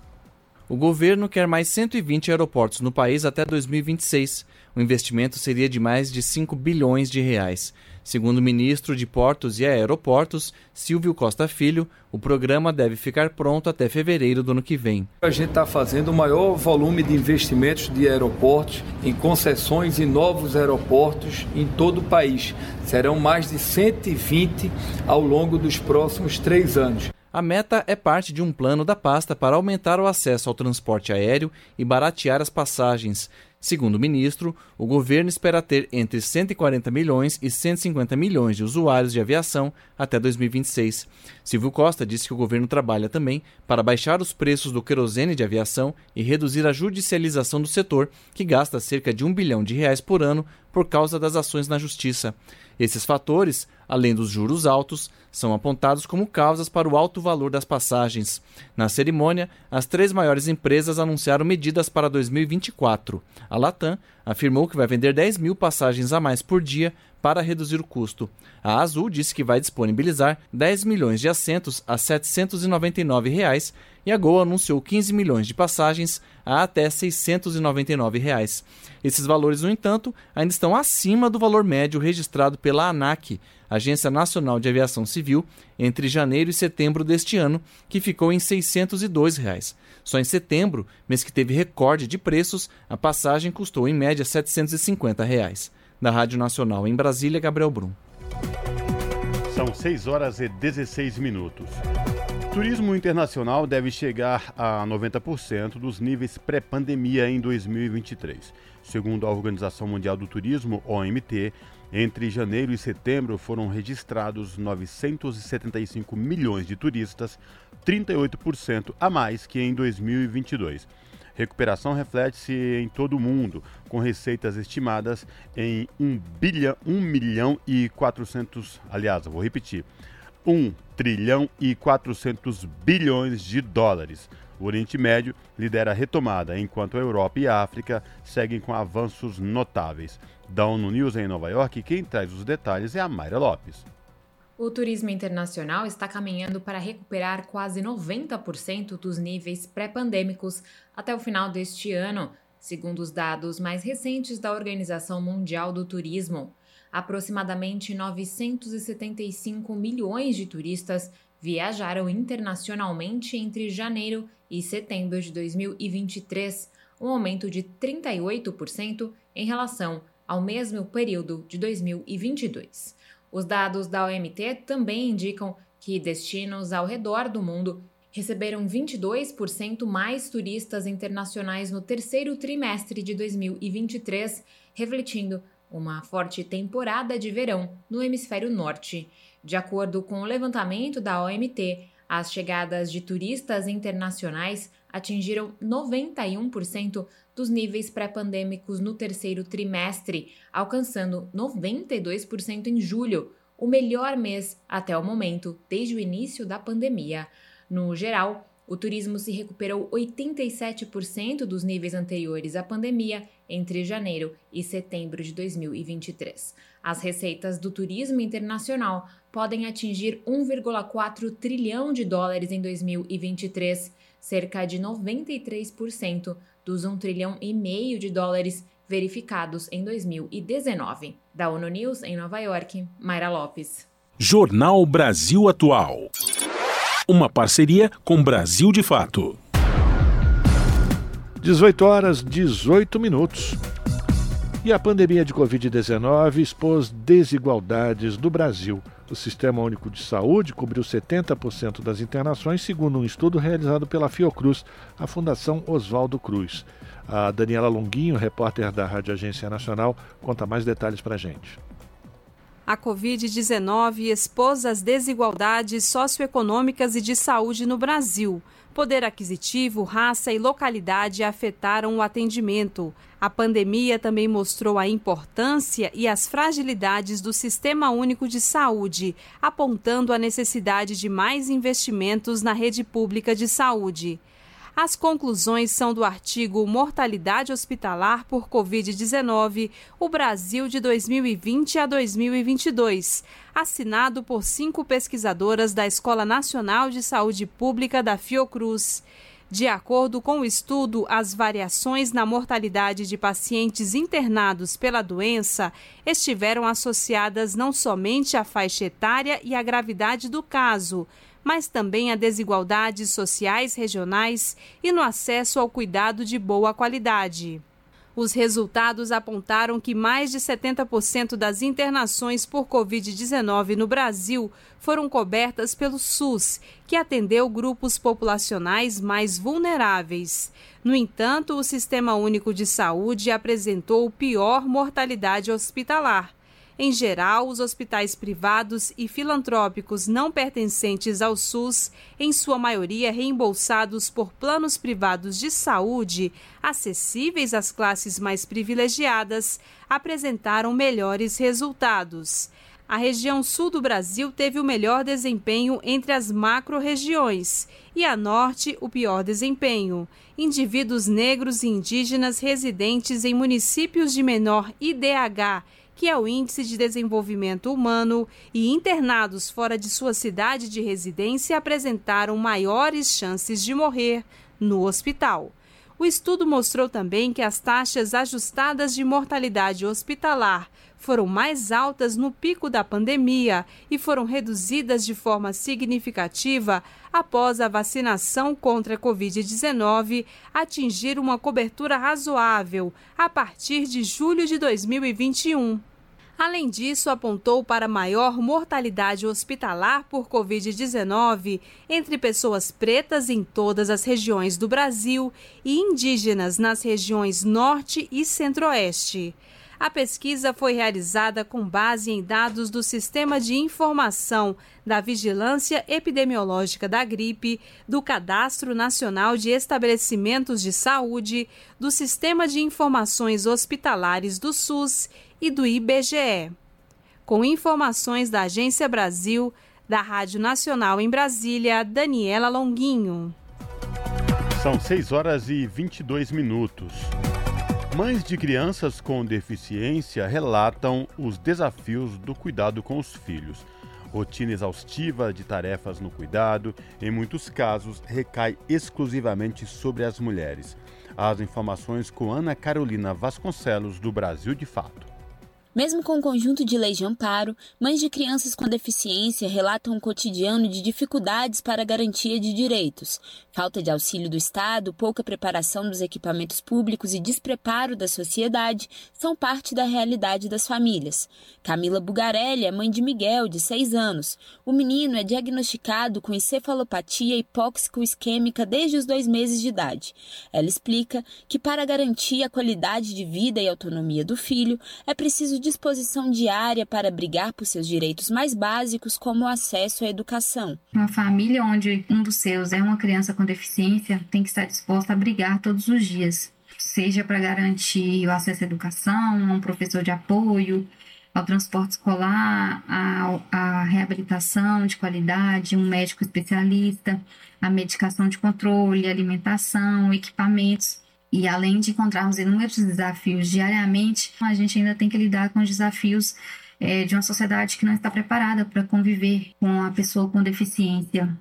O governo quer mais 120 aeroportos no país até 2026. O investimento seria de mais de 5 bilhões de reais. Segundo o ministro de Portos e Aeroportos, Silvio Costa Filho, o programa deve ficar pronto até fevereiro do ano que vem. A gente está fazendo o maior volume de investimentos de aeroportos em concessões e novos aeroportos em todo o país. Serão mais de 120 ao longo dos próximos três anos. A meta é parte de um plano da pasta para aumentar o acesso ao transporte aéreo e baratear as passagens. Segundo o ministro, o governo espera ter entre 140 milhões e 150 milhões de usuários de aviação até 2026. Silvio Costa disse que o governo trabalha também para baixar os preços do querosene de aviação e reduzir a judicialização do setor, que gasta cerca de um bilhão de reais por ano por causa das ações na justiça. Esses fatores, além dos juros altos, são apontados como causas para o alto valor das passagens. Na cerimônia, as três maiores empresas anunciaram medidas para 2024. A Latam afirmou que vai vender 10 mil passagens a mais por dia para reduzir o custo. A Azul disse que vai disponibilizar 10 milhões de assentos a 799 reais, e a Gol anunciou 15 milhões de passagens a até 699 reais. Esses valores, no entanto, ainda estão acima do valor médio registrado pela ANAC, Agência Nacional de Aviação Civil, entre janeiro e setembro deste ano, que ficou em 602 reais. Só em setembro, mês que teve recorde de preços, a passagem custou em média 750 reais. Da Rádio Nacional em Brasília, Gabriel Brum. São 6 horas e 16 minutos. Turismo internacional deve chegar a 90% dos níveis pré-pandemia em 2023. Segundo a Organização Mundial do Turismo, OMT, entre janeiro e setembro foram registrados 975 milhões de turistas, 38% a mais que em 2022. Recuperação reflete-se em todo o mundo, com receitas estimadas em 1 bilhão, 1 milhão e 400, aliás, vou repetir, 1 trilhão e 400 bilhões de dólares. O Oriente Médio lidera a retomada, enquanto a Europa e a África seguem com avanços notáveis. Da ONU News em Nova York, quem traz os detalhes é a Mayra Lopes. O turismo internacional está caminhando para recuperar quase 90% dos níveis pré-pandêmicos até o final deste ano, segundo os dados mais recentes da Organização Mundial do Turismo. Aproximadamente 975 milhões de turistas viajaram internacionalmente entre janeiro e setembro de 2023, um aumento de 38% em relação ao mesmo período de 2022. Os dados da OMT também indicam que destinos ao redor do mundo receberam 22% mais turistas internacionais no terceiro trimestre de 2023, refletindo uma forte temporada de verão no hemisfério norte. De acordo com o levantamento da OMT, As chegadas de turistas internacionais atingiram 91% dos níveis pré-pandêmicos no terceiro trimestre, alcançando 92% em julho, o melhor mês até o momento desde o início da pandemia. No geral, o turismo se recuperou 87% dos níveis anteriores à pandemia entre janeiro e setembro de 2023. As receitas do turismo internacional podem atingir 1,4 trilhão de dólares em 2023, cerca de 93% dos 1 trilhão e meio de dólares verificados em 2019. Da ONU News em Nova York, Mayra Lopes. Jornal Brasil Atual. Uma parceria com Brasil de Fato. 18 horas 18 minutos. E a pandemia de Covid-19 expôs desigualdades do Brasil. O Sistema Único de Saúde cobriu 70% das internações, segundo um estudo realizado pela Fiocruz, a Fundação Oswaldo Cruz. A Daniela Longuinho, repórter da Rádio Agência Nacional, conta mais detalhes para a gente. A Covid-19 expôs as desigualdades socioeconômicas e de saúde no Brasil. Poder aquisitivo, raça e localidade afetaram o atendimento. A pandemia também mostrou a importância e as fragilidades do Sistema Único de Saúde, apontando a necessidade de mais investimentos na rede pública de saúde. As conclusões são do artigo Mortalidade Hospitalar por Covid-19, o Brasil de 2020 a 2022, assinado por cinco pesquisadoras da Escola Nacional de Saúde Pública da Fiocruz. De acordo com o estudo, as variações na mortalidade de pacientes internados pela doença estiveram associadas não somente à faixa etária e à gravidade do caso, mas também a desigualdades sociais regionais e no acesso ao cuidado de boa qualidade. Os resultados apontaram que mais de 70% das internações por Covid-19 no Brasil foram cobertas pelo SUS, que atendeu grupos populacionais mais vulneráveis. No entanto, o Sistema Único de Saúde apresentou pior mortalidade hospitalar em geral, os hospitais privados e filantrópicos não pertencentes ao SUS, em sua maioria reembolsados por planos privados de saúde, acessíveis às classes mais privilegiadas, apresentaram melhores resultados. A região sul do Brasil teve o melhor desempenho entre as macro-regiões e a norte o pior desempenho. Indivíduos negros e indígenas residentes em municípios de menor IDH que é o Índice de Desenvolvimento Humano, e internados fora de sua cidade de residência apresentaram maiores chances de morrer no hospital. O estudo mostrou também que as taxas ajustadas de mortalidade hospitalar foram mais altas no pico da pandemia e foram reduzidas de forma significativa após a vacinação contra a Covid-19 atingir uma cobertura razoável a partir de julho de 2021. Além disso, apontou para maior mortalidade hospitalar por Covid-19 entre pessoas pretas em todas as regiões do Brasil e indígenas nas regiões Norte e Centro-Oeste. A pesquisa foi realizada com base em dados do Sistema de Informação da Vigilância Epidemiológica da Gripe, do Cadastro Nacional de Estabelecimentos de Saúde, do Sistema de Informações Hospitalares do SUS e do IBGE. Com informações da Agência Brasil, da Rádio Nacional em Brasília, Daniela Longuinho. São 6 horas e 22 minutos. Mães de crianças com deficiência relatam os desafios do cuidado com os filhos. Rotina exaustiva de tarefas no cuidado, em muitos casos, recai exclusivamente sobre as mulheres. As informações com Ana Carolina Vasconcelos, do Brasil de Fato. Mesmo com o conjunto de leis de amparo, mães de crianças com deficiência relatam um cotidiano de dificuldades para a garantia de direitos, falta de auxílio do Estado, pouca preparação dos equipamentos públicos e despreparo da sociedade são parte da realidade das famílias. Camila Bugarelli é mãe de Miguel, de 6 anos. O menino é diagnosticado com encefalopatia hipóxico-isquêmica desde os dois meses de idade. Ela explica que para garantir a qualidade de vida e autonomia do filho, é preciso disposição diária para brigar por seus direitos mais básicos, como o acesso à educação. Uma família onde um dos seus é uma criança com deficiência tem que estar disposta a brigar todos os dias, seja para garantir o acesso à educação, a um professor de apoio, ao transporte escolar, à, reabilitação de qualidade, um médico especialista, a medicação de controle, alimentação, equipamentos. E além de encontrarmos inúmeros desafios diariamente, a gente ainda tem que lidar com os desafios é, de uma sociedade que não está preparada para conviver com a pessoa com deficiência.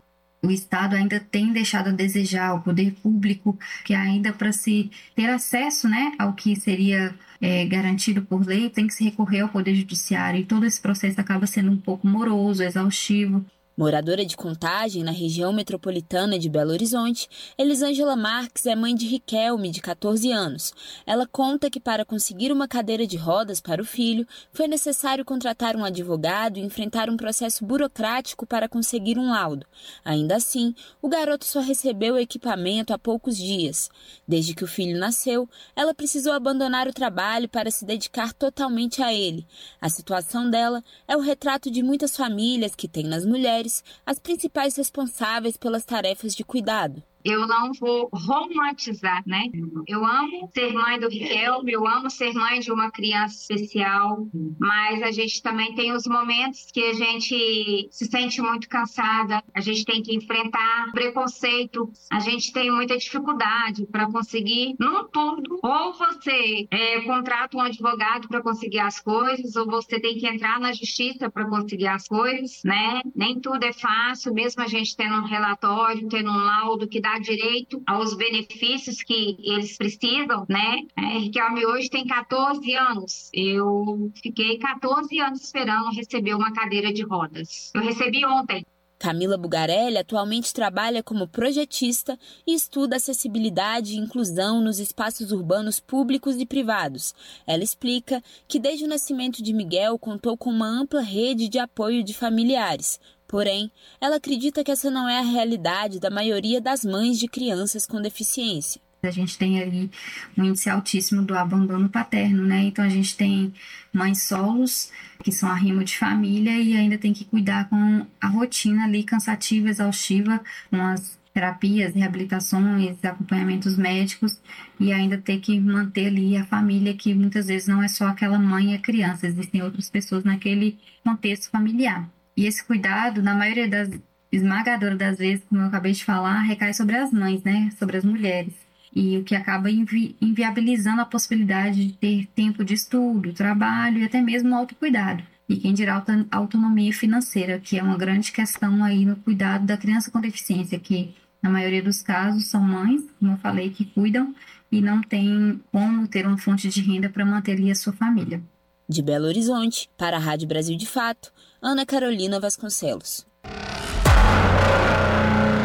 O Estado ainda tem deixado a desejar, o poder público, que ainda para se ter acesso né, ao que seria é, garantido por lei, tem que se recorrer ao Poder Judiciário e todo esse processo acaba sendo um pouco moroso, exaustivo. Moradora de Contagem, na região metropolitana de Belo Horizonte, Elisângela Marques é mãe de Riquelme, de 14 anos. Ela conta que para conseguir uma cadeira de rodas para o filho, foi necessário contratar um advogado e enfrentar um processo burocrático para conseguir um laudo. Ainda assim, o garoto só recebeu o equipamento há poucos dias. Desde que o filho nasceu, ela precisou abandonar o trabalho para se dedicar totalmente a ele. A situação dela é o retrato de muitas famílias que têm nas mulheres mulheres as principais responsáveis pelas tarefas de cuidado eu não vou romantizar, né? Eu amo ser mãe do Riquelme, eu amo ser mãe de uma criança especial, mas a gente também tem os momentos que a gente se sente muito cansada, a gente tem que enfrentar preconceito, a gente tem muita dificuldade para conseguir, não tudo, ou você é, contrata um advogado para conseguir as coisas, ou você tem que entrar na justiça para conseguir as coisas, né? Nem tudo é fácil, mesmo a gente tendo um relatório, tendo um laudo que dá dar direito aos benefícios que eles precisam, né? É, Riquelme hoje tem 14 anos. Eu fiquei 14 anos esperando receber uma cadeira de rodas. Eu recebi ontem. Camila Bugarelli atualmente trabalha como projetista e estuda acessibilidade e inclusão nos espaços urbanos públicos e privados. Ela explica que desde o nascimento de Miguel contou com uma ampla rede de apoio de familiares, Porém, ela acredita que essa não é a realidade da maioria das mães de crianças com deficiência. A gente tem ali um índice altíssimo do abandono paterno, né? Então a gente tem mães solos, que são arrimo de família, e ainda tem que cuidar com a rotina ali cansativa, exaustiva, com as terapias, reabilitações, acompanhamentos médicos e ainda ter que manter ali a família, que muitas vezes não é só aquela mãe e a criança, existem outras pessoas naquele contexto familiar. E esse cuidado, na maioria das esmagadora das vezes, como eu acabei de falar, recai sobre as mães, né? Sobre as mulheres. E o que acaba invi inviabilizando a possibilidade de ter tempo de estudo, trabalho e até mesmo autocuidado. E quem dirá autonomia financeira, que é uma grande questão aí no cuidado da criança com deficiência, que na maioria dos casos são mães, como eu falei, que cuidam e não tem como ter uma fonte de renda para manter ali a sua família. De Belo Horizonte, para a Rádio Brasil de Fato, Ana Carolina Vasconcelos.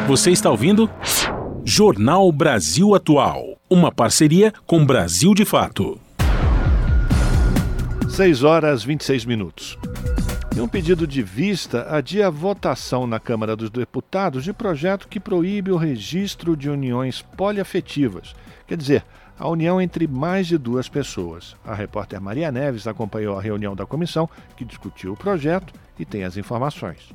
Você está ouvindo? Jornal Brasil Atual. Uma parceria com Brasil de Fato. 6 horas 26 minutos. Em um pedido de vista, adia a votação na Câmara dos Deputados de projeto que proíbe o registro de uniões poliafetivas. Quer dizer, a união entre mais de duas pessoas. A repórter Maria Neves acompanhou a reunião da comissão que discutiu o projeto e tem as informações.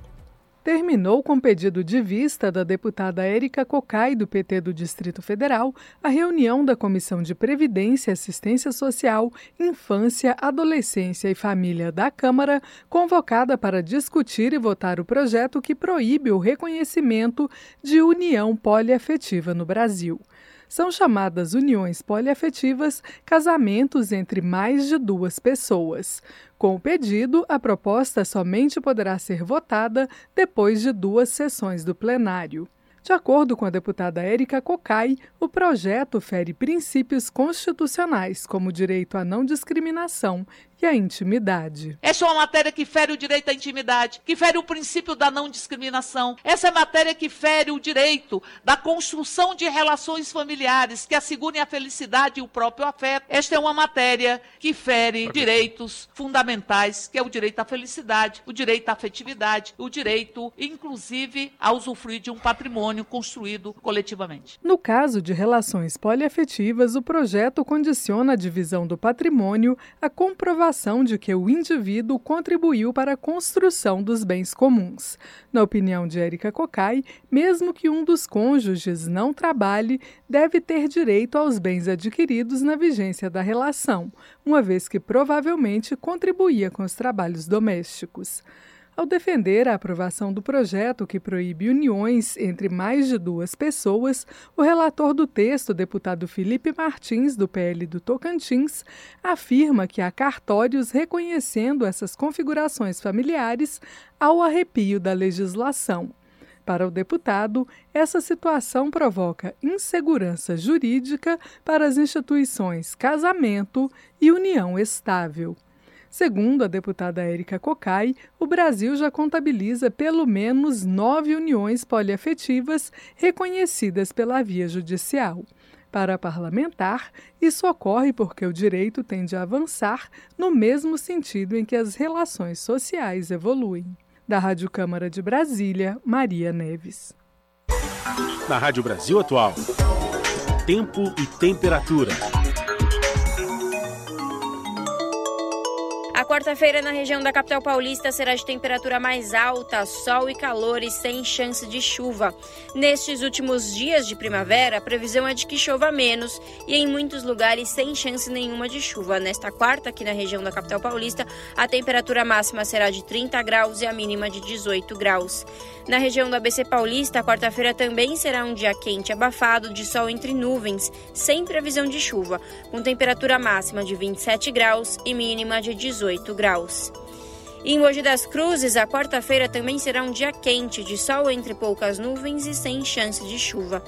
Terminou com pedido de vista da deputada Érica Cocai, do PT do Distrito Federal, a reunião da Comissão de Previdência, Assistência Social, Infância, Adolescência e Família da Câmara, convocada para discutir e votar o projeto que proíbe o reconhecimento de união poliafetiva no Brasil são chamadas uniões poliafetivas casamentos entre mais de duas pessoas. Com o pedido, a proposta somente poderá ser votada depois de duas sessões do plenário. De acordo com a deputada Érica Cocai, o projeto fere princípios constitucionais, como o direito à não discriminação e a intimidade. Essa é uma matéria que fere o direito à intimidade, que fere o princípio da não discriminação. Essa é matéria que fere o direito da construção de relações familiares que assegurem a felicidade e o próprio afeto. Esta é uma matéria que fere direitos fundamentais, que é o direito à felicidade, o direito à afetividade, o direito, inclusive, a usufruir de um patrimônio construído coletivamente. No caso de relações poliafetivas, o projeto condiciona a divisão do patrimônio à comprovação comprovação de que o indivíduo contribuiu para a construção dos bens comuns. Na opinião de Érica Cocai, mesmo que um dos cônjuges não trabalhe, deve ter direito aos bens adquiridos na vigência da relação, uma vez que provavelmente contribuía com os trabalhos domésticos. Ao defender a aprovação do projeto que proíbe uniões entre mais de duas pessoas, o relator do texto, deputado Felipe Martins, do PL do Tocantins, afirma que há cartórios reconhecendo essas configurações familiares ao arrepio da legislação. Para o deputado, essa situação provoca insegurança jurídica para as instituições casamento e união estável. Segundo a deputada Érica Cocai, o Brasil já contabiliza pelo menos nove uniões poliafetivas reconhecidas pela via judicial. Para a parlamentar, isso ocorre porque o direito tende a avançar no mesmo sentido em que as relações sociais evoluem. Da Rádio Câmara de Brasília, Maria Neves. Na Rádio Brasil Atual, tempo e temperatura. A quarta-feira na região da capital paulista será de temperatura mais alta, sol e calor e sem chance de chuva. Nestes últimos dias de primavera, a previsão é de que chova menos e em muitos lugares sem chance nenhuma de chuva. Nesta quarta, aqui na região da capital paulista, a temperatura máxima será de 30 graus e a mínima de 18 graus. Na região do ABC Paulista, a quarta-feira também será um dia quente, abafado, de sol entre nuvens, sem previsão de chuva, com temperatura máxima de 27 graus e mínima de 18 graus. Em Mogi das Cruzes, a quarta-feira também será um dia quente, de sol entre poucas nuvens e sem chance de chuva.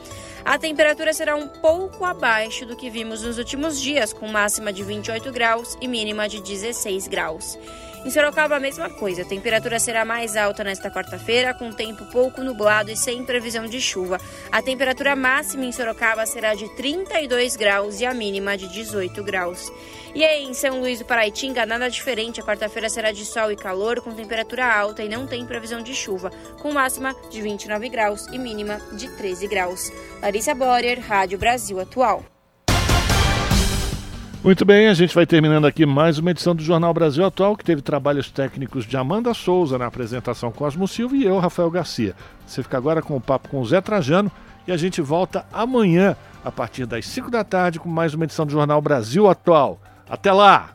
A temperatura será um pouco abaixo do que vimos nos últimos dias, com máxima de 28 graus e mínima de 16 graus. Em Sorocaba, a mesma coisa. A temperatura será mais alta nesta quarta-feira, com tempo pouco nublado e sem previsão de chuva. A temperatura máxima em Sorocaba será de 32 graus e a mínima de 18 graus. E aí, em São Luís do Paraitinga, nada diferente. A quarta-feira será de sol e calor, com temperatura alta e não tem previsão de chuva, com máxima de 29 graus e mínima de 13 graus. Larissa Borer, Rádio Brasil Atual. Muito bem, a gente vai terminando aqui mais uma edição do Jornal Brasil Atual, que teve trabalhos técnicos de Amanda Souza na apresentação Cosmo Silva e eu, Rafael Garcia. Você fica agora com o papo com o Zé Trajano e a gente volta amanhã, a partir das 5 da tarde, com mais uma edição do Jornal Brasil Atual. Até lá!